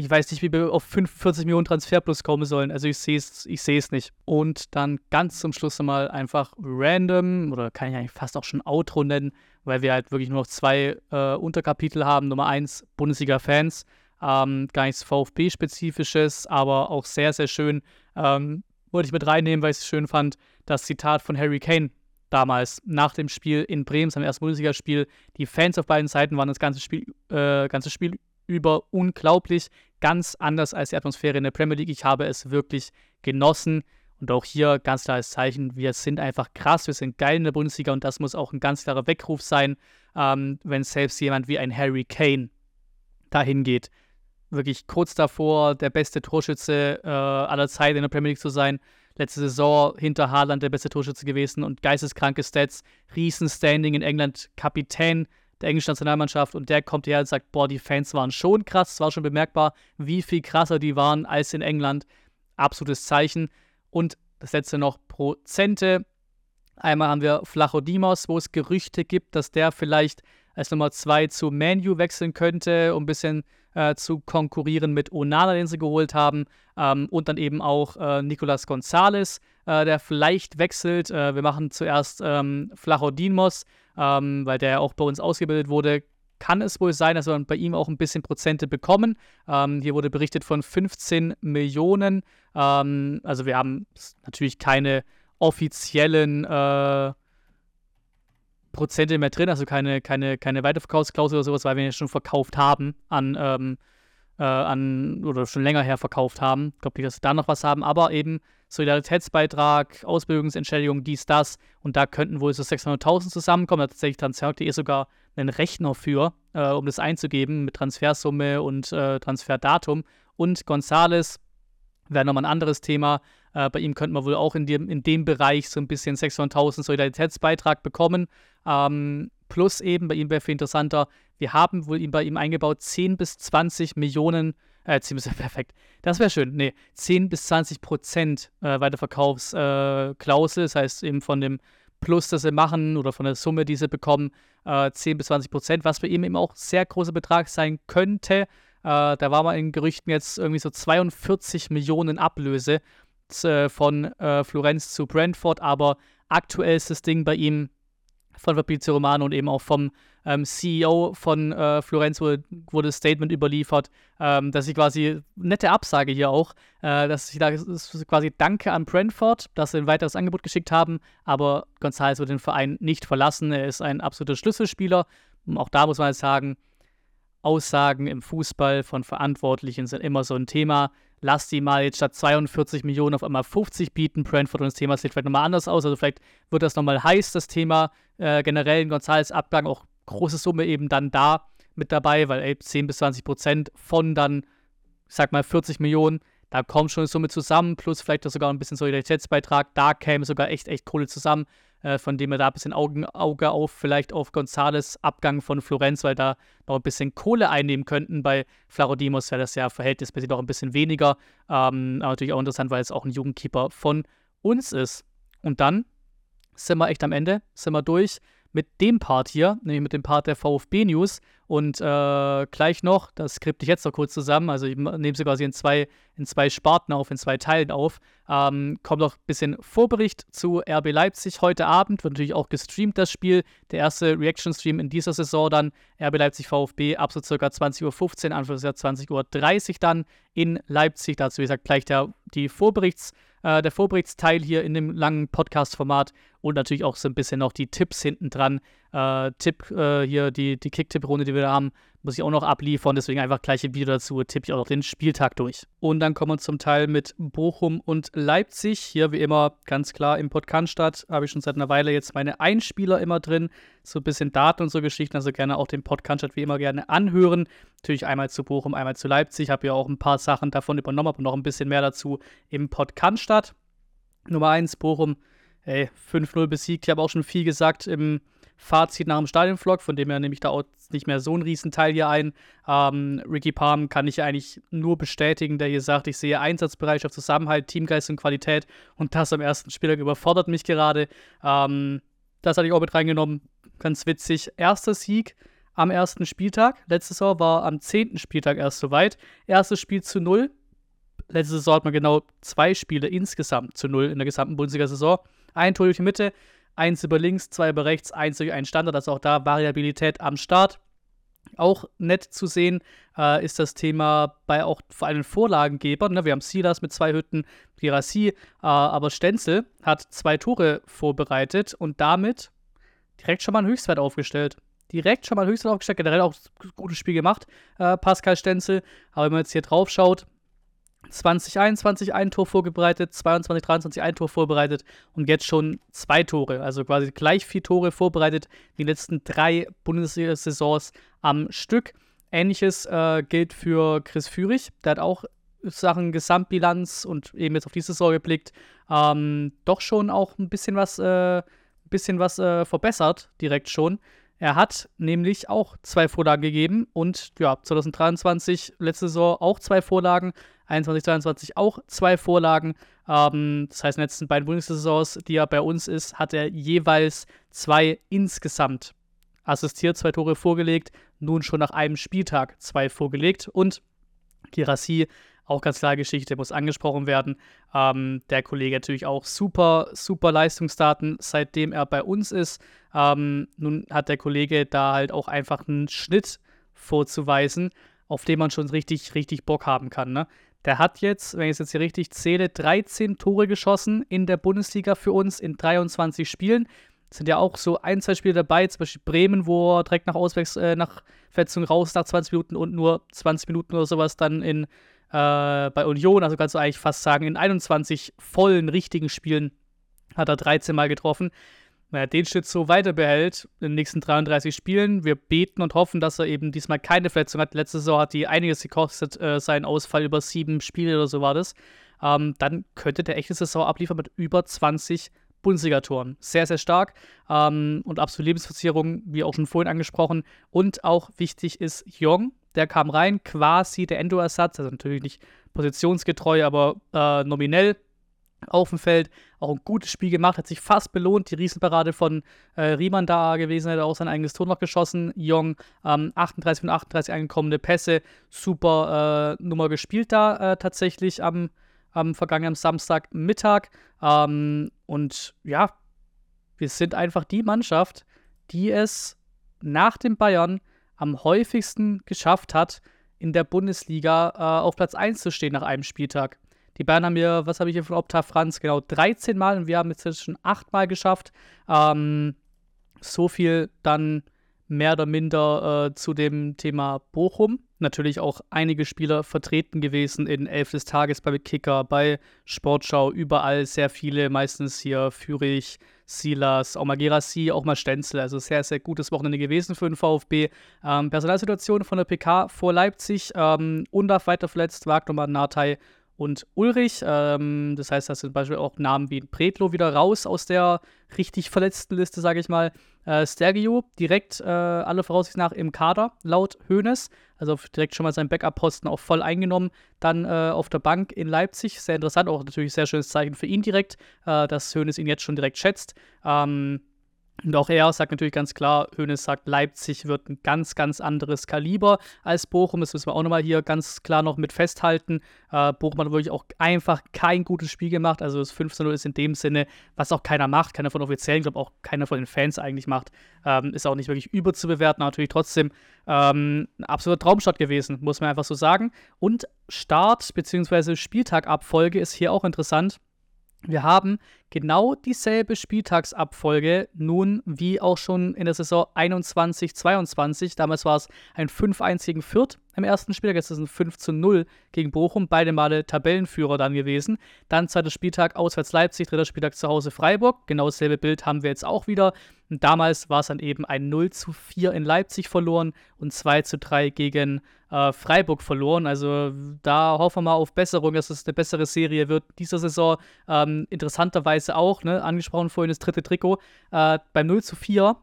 ich weiß nicht, wie wir auf 45 Millionen Transfer plus kommen sollen. Also ich sehe es ich nicht. Und dann ganz zum Schluss nochmal einfach random, oder kann ich eigentlich fast auch schon Outro nennen, weil wir halt wirklich nur noch zwei äh, Unterkapitel haben. Nummer eins, Bundesliga-Fans. Ähm, gar nichts VfB-spezifisches, aber auch sehr, sehr schön. Ähm, wollte ich mit reinnehmen, weil ich es schön fand, das Zitat von Harry Kane damals nach dem Spiel in Bremen, seinem ersten Bundesligaspiel. Die Fans auf beiden Seiten waren das ganze Spiel, äh, ganze Spiel über unglaublich, ganz anders als die Atmosphäre in der Premier League. Ich habe es wirklich genossen. Und auch hier ganz klares Zeichen, wir sind einfach krass, wir sind geil in der Bundesliga und das muss auch ein ganz klarer Weckruf sein, ähm, wenn selbst jemand wie ein Harry Kane dahin geht. Wirklich kurz davor, der beste Torschütze äh, aller Zeiten in der Premier League zu sein. Letzte Saison hinter Haaland der beste Torschütze gewesen und geisteskranke Stats, Riesenstanding in England, Kapitän der englischen Nationalmannschaft und der kommt her und sagt, boah, die Fans waren schon krass, es war schon bemerkbar, wie viel krasser die waren als in England. Absolutes Zeichen. Und das letzte noch Prozente. Einmal haben wir Flachodimos, wo es Gerüchte gibt, dass der vielleicht als Nummer 2 zu Manu wechseln könnte, um ein bisschen äh, zu konkurrieren mit Onana, den sie geholt haben. Ähm, und dann eben auch äh, Nicolas Gonzalez, äh, der vielleicht wechselt. Äh, wir machen zuerst ähm, Flachodimos, ähm, weil der auch bei uns ausgebildet wurde, kann es wohl sein, dass wir bei ihm auch ein bisschen Prozente bekommen. Ähm, hier wurde berichtet von 15 Millionen. Ähm, also wir haben natürlich keine offiziellen äh, Prozente mehr drin, also keine, keine, keine Weiterverkaufsklausel oder sowas, weil wir ihn ja schon verkauft haben an, ähm, äh, an oder schon länger her verkauft haben. Ich glaube nicht, dass wir da noch was haben, aber eben Solidaritätsbeitrag, Ausbildungsentschädigung, dies, das. Und da könnten wohl so 600.000 zusammenkommen. Da hat tatsächlich Transfer.de sogar einen Rechner für, äh, um das einzugeben mit Transfersumme und äh, Transferdatum. Und Gonzales wäre nochmal ein anderes Thema. Äh, bei ihm könnten wir wohl auch in dem, in dem Bereich so ein bisschen 600.000 Solidaritätsbeitrag bekommen. Ähm, plus eben, bei ihm wäre viel interessanter, wir haben wohl ihm bei ihm eingebaut 10 bis 20 Millionen äh, 10 bis, <laughs> perfekt. Das wäre schön. Nee, 10 bis 20 Prozent äh, Weiterverkaufsklausel. Äh, das heißt eben von dem Plus, das sie machen oder von der Summe, die sie bekommen, äh, 10 bis 20 Prozent, was für ihn eben auch sehr großer Betrag sein könnte. Äh, da war mal in Gerüchten jetzt irgendwie so 42 Millionen Ablöse von äh, Florenz zu Brentford, aber aktuell ist das Ding bei ihm von Fabrizio Romano und eben auch vom ähm, CEO von äh, Florenz wurde, das Statement überliefert, ähm, dass ich quasi, nette Absage hier auch, äh, dass ich da quasi Danke an Brentford, dass sie ein weiteres Angebot geschickt haben, aber González wird den Verein nicht verlassen. Er ist ein absoluter Schlüsselspieler. Und auch da muss man jetzt sagen, Aussagen im Fußball von Verantwortlichen sind immer so ein Thema lass die mal jetzt statt 42 Millionen auf einmal 50 bieten. Brentford und das Thema sieht vielleicht nochmal anders aus. Also vielleicht wird das nochmal heiß, das Thema. Äh, generell ein González Abgang, auch große Summe eben dann da mit dabei, weil ey, 10 bis 20 Prozent von dann, ich sag mal, 40 Millionen, da kommt schon eine Summe zusammen, plus vielleicht sogar ein bisschen Solidaritätsbeitrag. Da käme sogar echt, echt Kohle zusammen äh, von dem wir da ein bisschen Augen, Auge auf, vielleicht auf Gonzales Abgang von Florenz, weil da noch ein bisschen Kohle einnehmen könnten. Bei Flarodimos wäre das ja verhältnismäßig noch ein bisschen weniger. Ähm, aber natürlich auch interessant, weil es auch ein Jugendkeeper von uns ist. Und dann sind wir echt am Ende, sind wir durch mit dem Part hier, nämlich mit dem Part der VfB News. Und äh, gleich noch, das skripte ich jetzt noch kurz zusammen, also ich nehme sie quasi in zwei, in zwei Sparten auf, in zwei Teilen auf. Ähm, kommt noch ein bisschen Vorbericht zu RB Leipzig heute Abend, wird natürlich auch gestreamt, das Spiel. Der erste Reaction-Stream in dieser Saison dann, RB Leipzig VfB, ab so circa 20.15 Uhr, Anfangsjahr 20.30 Uhr dann in Leipzig. Dazu, wie gesagt, gleich der, die Vorberichts- äh, der Vorberichtsteil hier in dem langen Podcast-Format und natürlich auch so ein bisschen noch die Tipps hinten dran. Äh, Tipp äh, hier, die, die Kick-Tipp-Runde, die wir da haben, muss ich auch noch abliefern. Deswegen einfach gleich ein Video dazu, tippe ich auch noch den Spieltag durch. Und dann kommen wir zum Teil mit Bochum und Leipzig. Hier wie immer ganz klar im Podcast habe ich schon seit einer Weile jetzt meine Einspieler immer drin. So ein bisschen Daten und so Geschichten. Also gerne auch den Podcast wie immer gerne anhören. Natürlich einmal zu Bochum, einmal zu Leipzig. Habe ja auch ein paar Sachen davon übernommen, aber noch ein bisschen mehr dazu im Podcast. Nummer 1, Bochum ey, 5-0 besiegt. Ich habe auch schon viel gesagt im Fazit nach dem Stadionvlog, von dem her nehme ich da auch nicht mehr so einen Riesenteil hier ein. Ähm, Ricky Palm kann ich eigentlich nur bestätigen, der hier sagt, ich sehe Einsatzbereitschaft, Zusammenhalt, Teamgeist und Qualität und das am ersten Spieltag überfordert mich gerade. Ähm, das hatte ich auch mit reingenommen. Ganz witzig. Erster Sieg am ersten Spieltag. Letzte Saison war am zehnten Spieltag erst soweit. Erstes Spiel zu null. Letzte Saison hat man genau zwei Spiele insgesamt zu null in der gesamten Bundesliga-Saison. Ein Tor durch die Mitte, eins über links, zwei über rechts, eins durch einen Standard. Also auch da Variabilität am Start. Auch nett zu sehen äh, ist das Thema bei auch vor allem Vorlagengebern. Ne? Wir haben Silas mit zwei Hütten, Girassi, äh, aber Stenzel hat zwei Tore vorbereitet und damit direkt schon mal einen Höchstwert aufgestellt. Direkt schon mal einen Höchstwert aufgestellt, generell auch ein gutes Spiel gemacht, äh, Pascal Stenzel. Aber wenn man jetzt hier drauf schaut, 2021 ein Tor vorbereitet, 22, 23 ein Tor vorbereitet und jetzt schon zwei Tore, also quasi gleich vier Tore vorbereitet, die letzten drei Bundesliga-Saisons am Stück. Ähnliches äh, gilt für Chris Führig, der hat auch Sachen Gesamtbilanz und eben jetzt auf diese Saison geblickt, ähm, doch schon auch ein bisschen was, äh, bisschen was äh, verbessert, direkt schon. Er hat nämlich auch zwei Vorlagen gegeben und ja, 2023, letzte Saison auch zwei Vorlagen, 21, 22 auch zwei Vorlagen. Ähm, das heißt, in den letzten beiden Bundessaisons, die er bei uns ist, hat er jeweils zwei insgesamt assistiert, zwei Tore vorgelegt, nun schon nach einem Spieltag zwei vorgelegt und Girassi auch ganz klar Geschichte, muss angesprochen werden. Ähm, der Kollege natürlich auch super, super Leistungsdaten, seitdem er bei uns ist. Ähm, nun hat der Kollege da halt auch einfach einen Schnitt vorzuweisen, auf den man schon richtig, richtig Bock haben kann. Ne? Der hat jetzt, wenn ich es jetzt hier richtig zähle, 13 Tore geschossen in der Bundesliga für uns in 23 Spielen. Es sind ja auch so ein, zwei Spiele dabei, zum Beispiel Bremen, wo er direkt nach Auswechslung, äh, nach Verletzung raus nach 20 Minuten und nur 20 Minuten oder sowas dann in, äh, bei Union, also kannst du eigentlich fast sagen, in 21 vollen, richtigen Spielen hat er 13 Mal getroffen wenn er den Schritt so weiter behält in den nächsten 33 Spielen, wir beten und hoffen, dass er eben diesmal keine Verletzung hat. Letzte Saison hat die einiges gekostet, äh, sein Ausfall über sieben Spiele oder so war das. Ähm, dann könnte der echte Saison abliefern mit über 20 Bundesliga-Toren. Sehr, sehr stark ähm, und absolute Lebensversicherung, wie auch schon vorhin angesprochen. Und auch wichtig ist Jong, der kam rein, quasi der Endo-Ersatz, also natürlich nicht positionsgetreu, aber äh, nominell auf dem Feld. Auch ein gutes Spiel gemacht, hat sich fast belohnt. Die Riesenparade von äh, Riemann da gewesen, hat auch sein eigenes Tor noch geschossen. Jong, ähm, 38 von 38 angekommene Pässe, super äh, Nummer gespielt da äh, tatsächlich am, am vergangenen Samstagmittag. Ähm, und ja, wir sind einfach die Mannschaft, die es nach den Bayern am häufigsten geschafft hat, in der Bundesliga äh, auf Platz 1 zu stehen nach einem Spieltag. Die Bayern haben wir, was habe ich hier von Opta Franz? Genau 13 Mal und wir haben jetzt schon 8 Mal geschafft. Ähm, so viel dann mehr oder minder äh, zu dem Thema Bochum. Natürlich auch einige Spieler vertreten gewesen in Elf des Tages bei Kicker, bei Sportschau, überall sehr viele, meistens hier Fürich, Silas, auch mal Gerassi, auch mal Stenzel. Also sehr, sehr gutes Wochenende gewesen für den VfB. Ähm, Personalsituation von der PK vor Leipzig. Ähm, Undaf weiter verletzt, Wagner Natei und Ulrich. Ähm, das heißt, da sind zum Beispiel auch Namen wie Pretlo wieder raus aus der richtig verletzten Liste, sage ich mal. Äh, Stergio direkt äh, alle Voraussicht nach im Kader, laut Hoeneß. Also direkt schon mal seinen Backup-Posten auch voll eingenommen. Dann äh, auf der Bank in Leipzig. Sehr interessant, auch natürlich sehr schönes Zeichen für ihn direkt, äh, dass Hoeneß ihn jetzt schon direkt schätzt. Ähm, und auch er sagt natürlich ganz klar, Hönes sagt, Leipzig wird ein ganz, ganz anderes Kaliber als Bochum. Das müssen wir auch nochmal hier ganz klar noch mit festhalten. Äh, Bochum hat wirklich auch einfach kein gutes Spiel gemacht. Also das 15-0 ist in dem Sinne, was auch keiner macht, keiner von Offiziellen, ich glaube auch keiner von den Fans eigentlich macht, ähm, ist auch nicht wirklich überzubewerten. Natürlich trotzdem ähm, ein absoluter Traumstart gewesen, muss man einfach so sagen. Und Start bzw. Spieltagabfolge ist hier auch interessant. Wir haben genau dieselbe Spieltagsabfolge nun wie auch schon in der Saison 21-22. Damals war es ein 5-1 gegen Fürth im ersten Spieltag, jetzt ist es ein 5 0 gegen Bochum, beide Male Tabellenführer dann gewesen. Dann zweiter Spieltag auswärts Leipzig, dritter Spieltag zu Hause Freiburg. Genau dasselbe Bild haben wir jetzt auch wieder. Und damals war es dann eben ein 0 zu 4 in Leipzig verloren und 2 zu 3 gegen äh, Freiburg verloren. Also da hoffen wir mal auf Besserung, dass es eine bessere Serie wird. Dieser Saison ähm, interessanterweise auch, ne, angesprochen vorhin das dritte Trikot, äh, beim 0 zu 4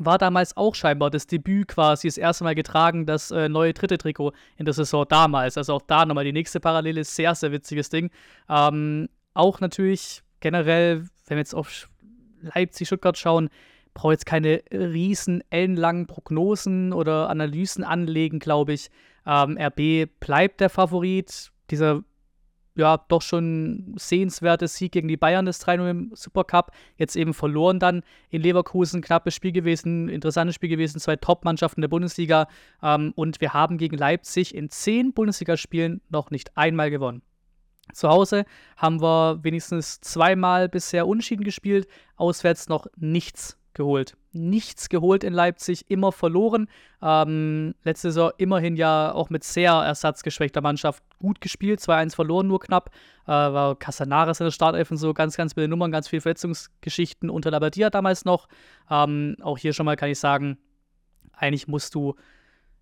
war damals auch scheinbar das Debüt quasi das erste Mal getragen, das äh, neue dritte Trikot in der Saison damals. Also auch da nochmal die nächste Parallele, sehr, sehr witziges Ding. Ähm, auch natürlich generell, wenn wir jetzt auf Leipzig, Stuttgart schauen, brauche jetzt keine riesen ellenlangen Prognosen oder Analysen anlegen, glaube ich. Ähm, RB bleibt der Favorit. Dieser ja, doch schon sehenswerte Sieg gegen die Bayern, das 3-0 im Supercup. Jetzt eben verloren dann in Leverkusen. Knappes Spiel gewesen, interessantes Spiel gewesen. Zwei Top-Mannschaften der Bundesliga. Ähm, und wir haben gegen Leipzig in zehn Bundesligaspielen noch nicht einmal gewonnen. Zu Hause haben wir wenigstens zweimal bisher Unschieden gespielt, auswärts noch nichts geholt. Nichts geholt in Leipzig, immer verloren. Ähm, letzte Saison immerhin ja auch mit sehr ersatzgeschwächter Mannschaft gut gespielt. 2-1 verloren, nur knapp. Äh, war Casanares in der Startelf und so ganz, ganz viele Nummern, ganz viele Verletzungsgeschichten unter Labadia damals noch. Ähm, auch hier schon mal kann ich sagen, eigentlich musst du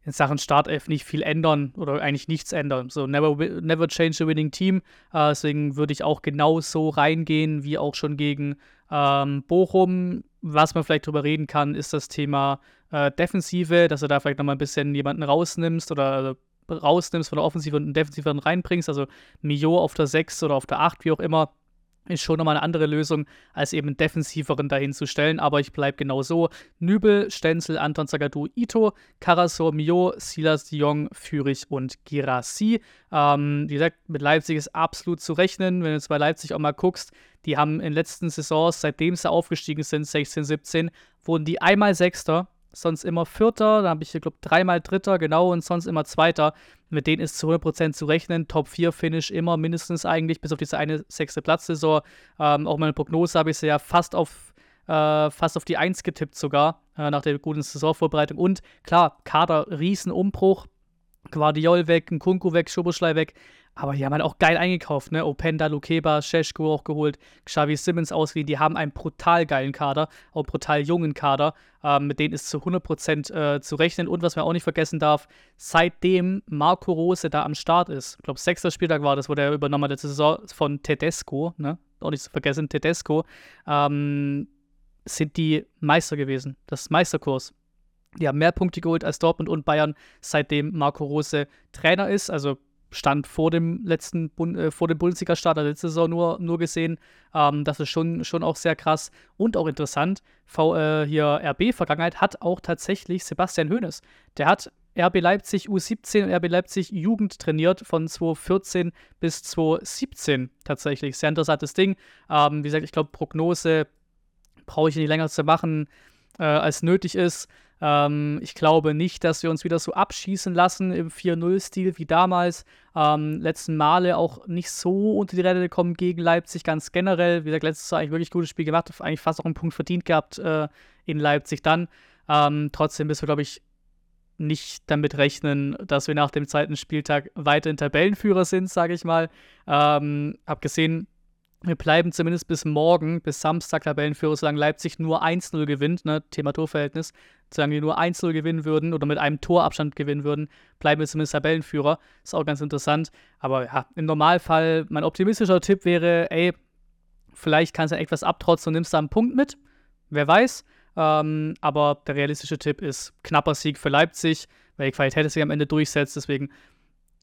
in Sachen Startelf nicht viel ändern oder eigentlich nichts ändern. So, never, never change a winning team. Äh, deswegen würde ich auch genau so reingehen, wie auch schon gegen ähm, Bochum. Was man vielleicht drüber reden kann, ist das Thema äh, Defensive, dass du da vielleicht nochmal ein bisschen jemanden rausnimmst oder also rausnimmst von der Offensive und einen Defensive reinbringst. Also Mio auf der 6 oder auf der 8, wie auch immer ist schon nochmal eine andere Lösung, als eben einen defensiveren dahin zu stellen. Aber ich bleibe genau so. Nübel, Stenzel, Anton Zagadou, Ito, Karasor, Mio, Silas, Diong, Fürich und Girassi. Ähm, wie gesagt, mit Leipzig ist absolut zu rechnen. Wenn du jetzt bei Leipzig auch mal guckst, die haben in den letzten Saisons, seitdem sie aufgestiegen sind, 16, 17, wurden die einmal Sechster sonst immer Vierter, da habe ich glaube ich, dreimal Dritter, genau, und sonst immer Zweiter. Mit denen ist zu 100% zu rechnen. Top 4 Finish immer mindestens eigentlich, bis auf diese eine sechste Platzsaison. Ähm, auch meine Prognose habe ich sie ja fast auf, äh, fast auf die 1 getippt sogar, äh, nach der guten Saisonvorbereitung. Und klar, Kader, Riesenumbruch. Guardiol weg, Nkunku weg, Schoboschlei weg. Aber die haben halt auch geil eingekauft, ne? Openda, Lukeba, Sheshko auch geholt, Xavi Simmons ausgeliehen. Die haben einen brutal geilen Kader, auch brutal jungen Kader. Ähm, mit denen ist zu 100% äh, zu rechnen. Und was man auch nicht vergessen darf, seitdem Marco Rose da am Start ist, ich glaube, sechster Spieltag war das, wo der übernommen der Saison von Tedesco, ne? Auch nicht zu vergessen, Tedesco, ähm, sind die Meister gewesen. Das Meisterkurs. Die haben mehr Punkte geholt als Dortmund und Bayern, seitdem Marco Rose Trainer ist. Also stand vor dem letzten Bund, äh, vor dem Bundesliga-Start, also letzte Saison nur, nur gesehen. Ähm, das ist schon, schon auch sehr krass und auch interessant. V, äh, hier RB-Vergangenheit hat auch tatsächlich Sebastian Hoeneß. Der hat RB Leipzig U17 und RB Leipzig Jugend trainiert von 2014 bis 2017 tatsächlich. Sehr interessantes Ding. Ähm, wie gesagt, ich glaube, Prognose brauche ich nicht länger zu machen, äh, als nötig ist. Ähm, ich glaube nicht, dass wir uns wieder so abschießen lassen im 4-0-Stil wie damals. Ähm, letzten Male auch nicht so unter die Räder gekommen gegen Leipzig, ganz generell. Wie gesagt, letztes Jahr eigentlich wirklich gutes Spiel gemacht, eigentlich fast auch einen Punkt verdient gehabt äh, in Leipzig dann. Ähm, trotzdem müssen wir, glaube ich, nicht damit rechnen, dass wir nach dem zweiten Spieltag weiterhin Tabellenführer sind, sage ich mal. Ähm, hab gesehen, wir bleiben zumindest bis morgen, bis Samstag Tabellenführer, solange Leipzig nur 1-0 gewinnt, ne, Thema Torverhältnis, solange wir nur 1-0 gewinnen würden oder mit einem Torabstand gewinnen würden, bleiben wir zumindest Tabellenführer. Ist auch ganz interessant. Aber ja, im Normalfall, mein optimistischer Tipp wäre, ey, vielleicht kannst du etwas abtrotzen und nimmst da einen Punkt mit. Wer weiß. Ähm, aber der realistische Tipp ist knapper Sieg für Leipzig, weil die Qualität sich am Ende durchsetzt. Deswegen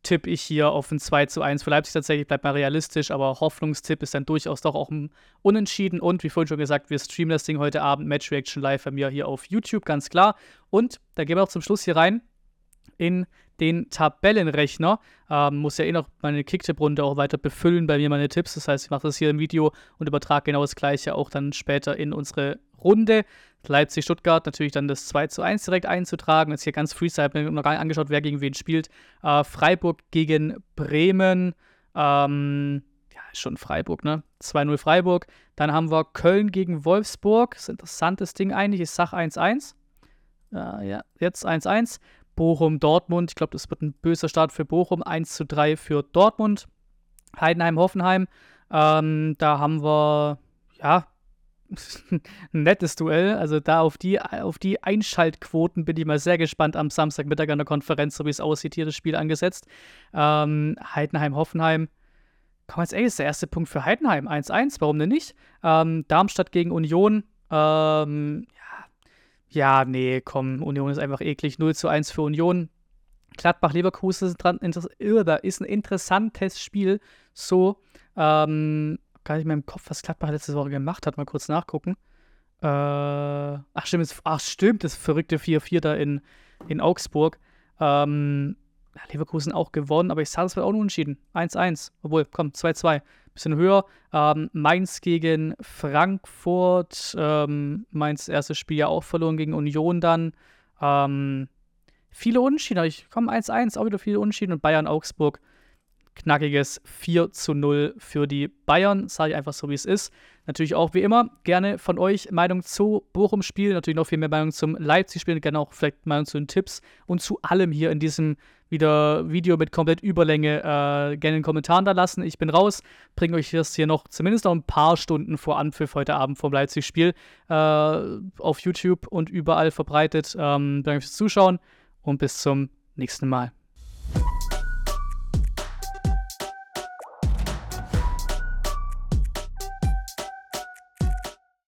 tippe ich hier auf ein 2 zu 1 für Leipzig tatsächlich, bleibt mal realistisch, aber Hoffnungstipp ist dann durchaus doch auch ein Unentschieden. Und wie vorhin schon gesagt, wir streamen das Ding heute Abend, Match Reaction live bei mir hier auf YouTube, ganz klar. Und da gehen wir auch zum Schluss hier rein in den Tabellenrechner. Ähm, muss ja eh noch meine Kicktipp-Runde auch weiter befüllen bei mir meine Tipps. Das heißt, ich mache das hier im Video und übertrage genau das gleiche auch dann später in unsere Runde. Leipzig-Stuttgart natürlich dann das 2 zu 1 direkt einzutragen. Jetzt hier ganz Freestyle, habe mir noch gar nicht angeschaut, wer gegen wen spielt. Äh, Freiburg gegen Bremen. Ähm, ja, schon Freiburg, ne? 2-0 Freiburg. Dann haben wir Köln gegen Wolfsburg. Das ist ein interessantes Ding eigentlich. Ich sag 1-1. Äh, ja, jetzt 1-1. Bochum, Dortmund. Ich glaube, das wird ein böser Start für Bochum. 1 3 für Dortmund. Heidenheim, Hoffenheim. Ähm, da haben wir, ja, ein nettes Duell. Also da auf die, auf die Einschaltquoten bin ich mal sehr gespannt am Samstagmittag an der Konferenz, so wie es aussieht, hier das Spiel angesetzt. Ähm, Heidenheim, Hoffenheim. Komm, jetzt ey, ist der erste Punkt für Heidenheim. 1-1, warum denn nicht? Ähm, Darmstadt gegen Union. Ähm, ja, ja, nee, komm, Union ist einfach eklig. 0 zu 1 für Union. Gladbach-Leverkusen ist ein interessantes Spiel. So, ähm, gar nicht mehr im Kopf, was Gladbach letzte Woche gemacht hat. Mal kurz nachgucken. Äh, ach, stimmt, das, ach, stimmt, das verrückte 4-4 da in, in Augsburg. Ähm, Leverkusen auch gewonnen, aber ich sage, es wird auch nur entschieden. 1-1. Obwohl, komm, 2-2. Bisschen höher. Ähm, Mainz gegen Frankfurt. Ähm, Mainz erstes Spiel ja auch verloren gegen Union dann. Ähm, viele Unentschieden. Ich komme 1-1, auch wieder viele Unentschieden. Und Bayern-Augsburg knackiges 4 zu 0 für die Bayern. Sage ich einfach so, wie es ist. Natürlich auch wie immer gerne von euch Meinung zu Bochum-Spiel, natürlich noch viel mehr Meinung zum Leipzig-Spiel, gerne auch vielleicht Meinung zu den Tipps und zu allem hier in diesem wieder Video mit komplett Überlänge äh, gerne in den Kommentaren da lassen. Ich bin raus, bringe euch das hier noch zumindest noch ein paar Stunden vor Anpfiff heute Abend vom Leipzig-Spiel äh, auf YouTube und überall verbreitet. Ähm, danke fürs Zuschauen und bis zum nächsten Mal.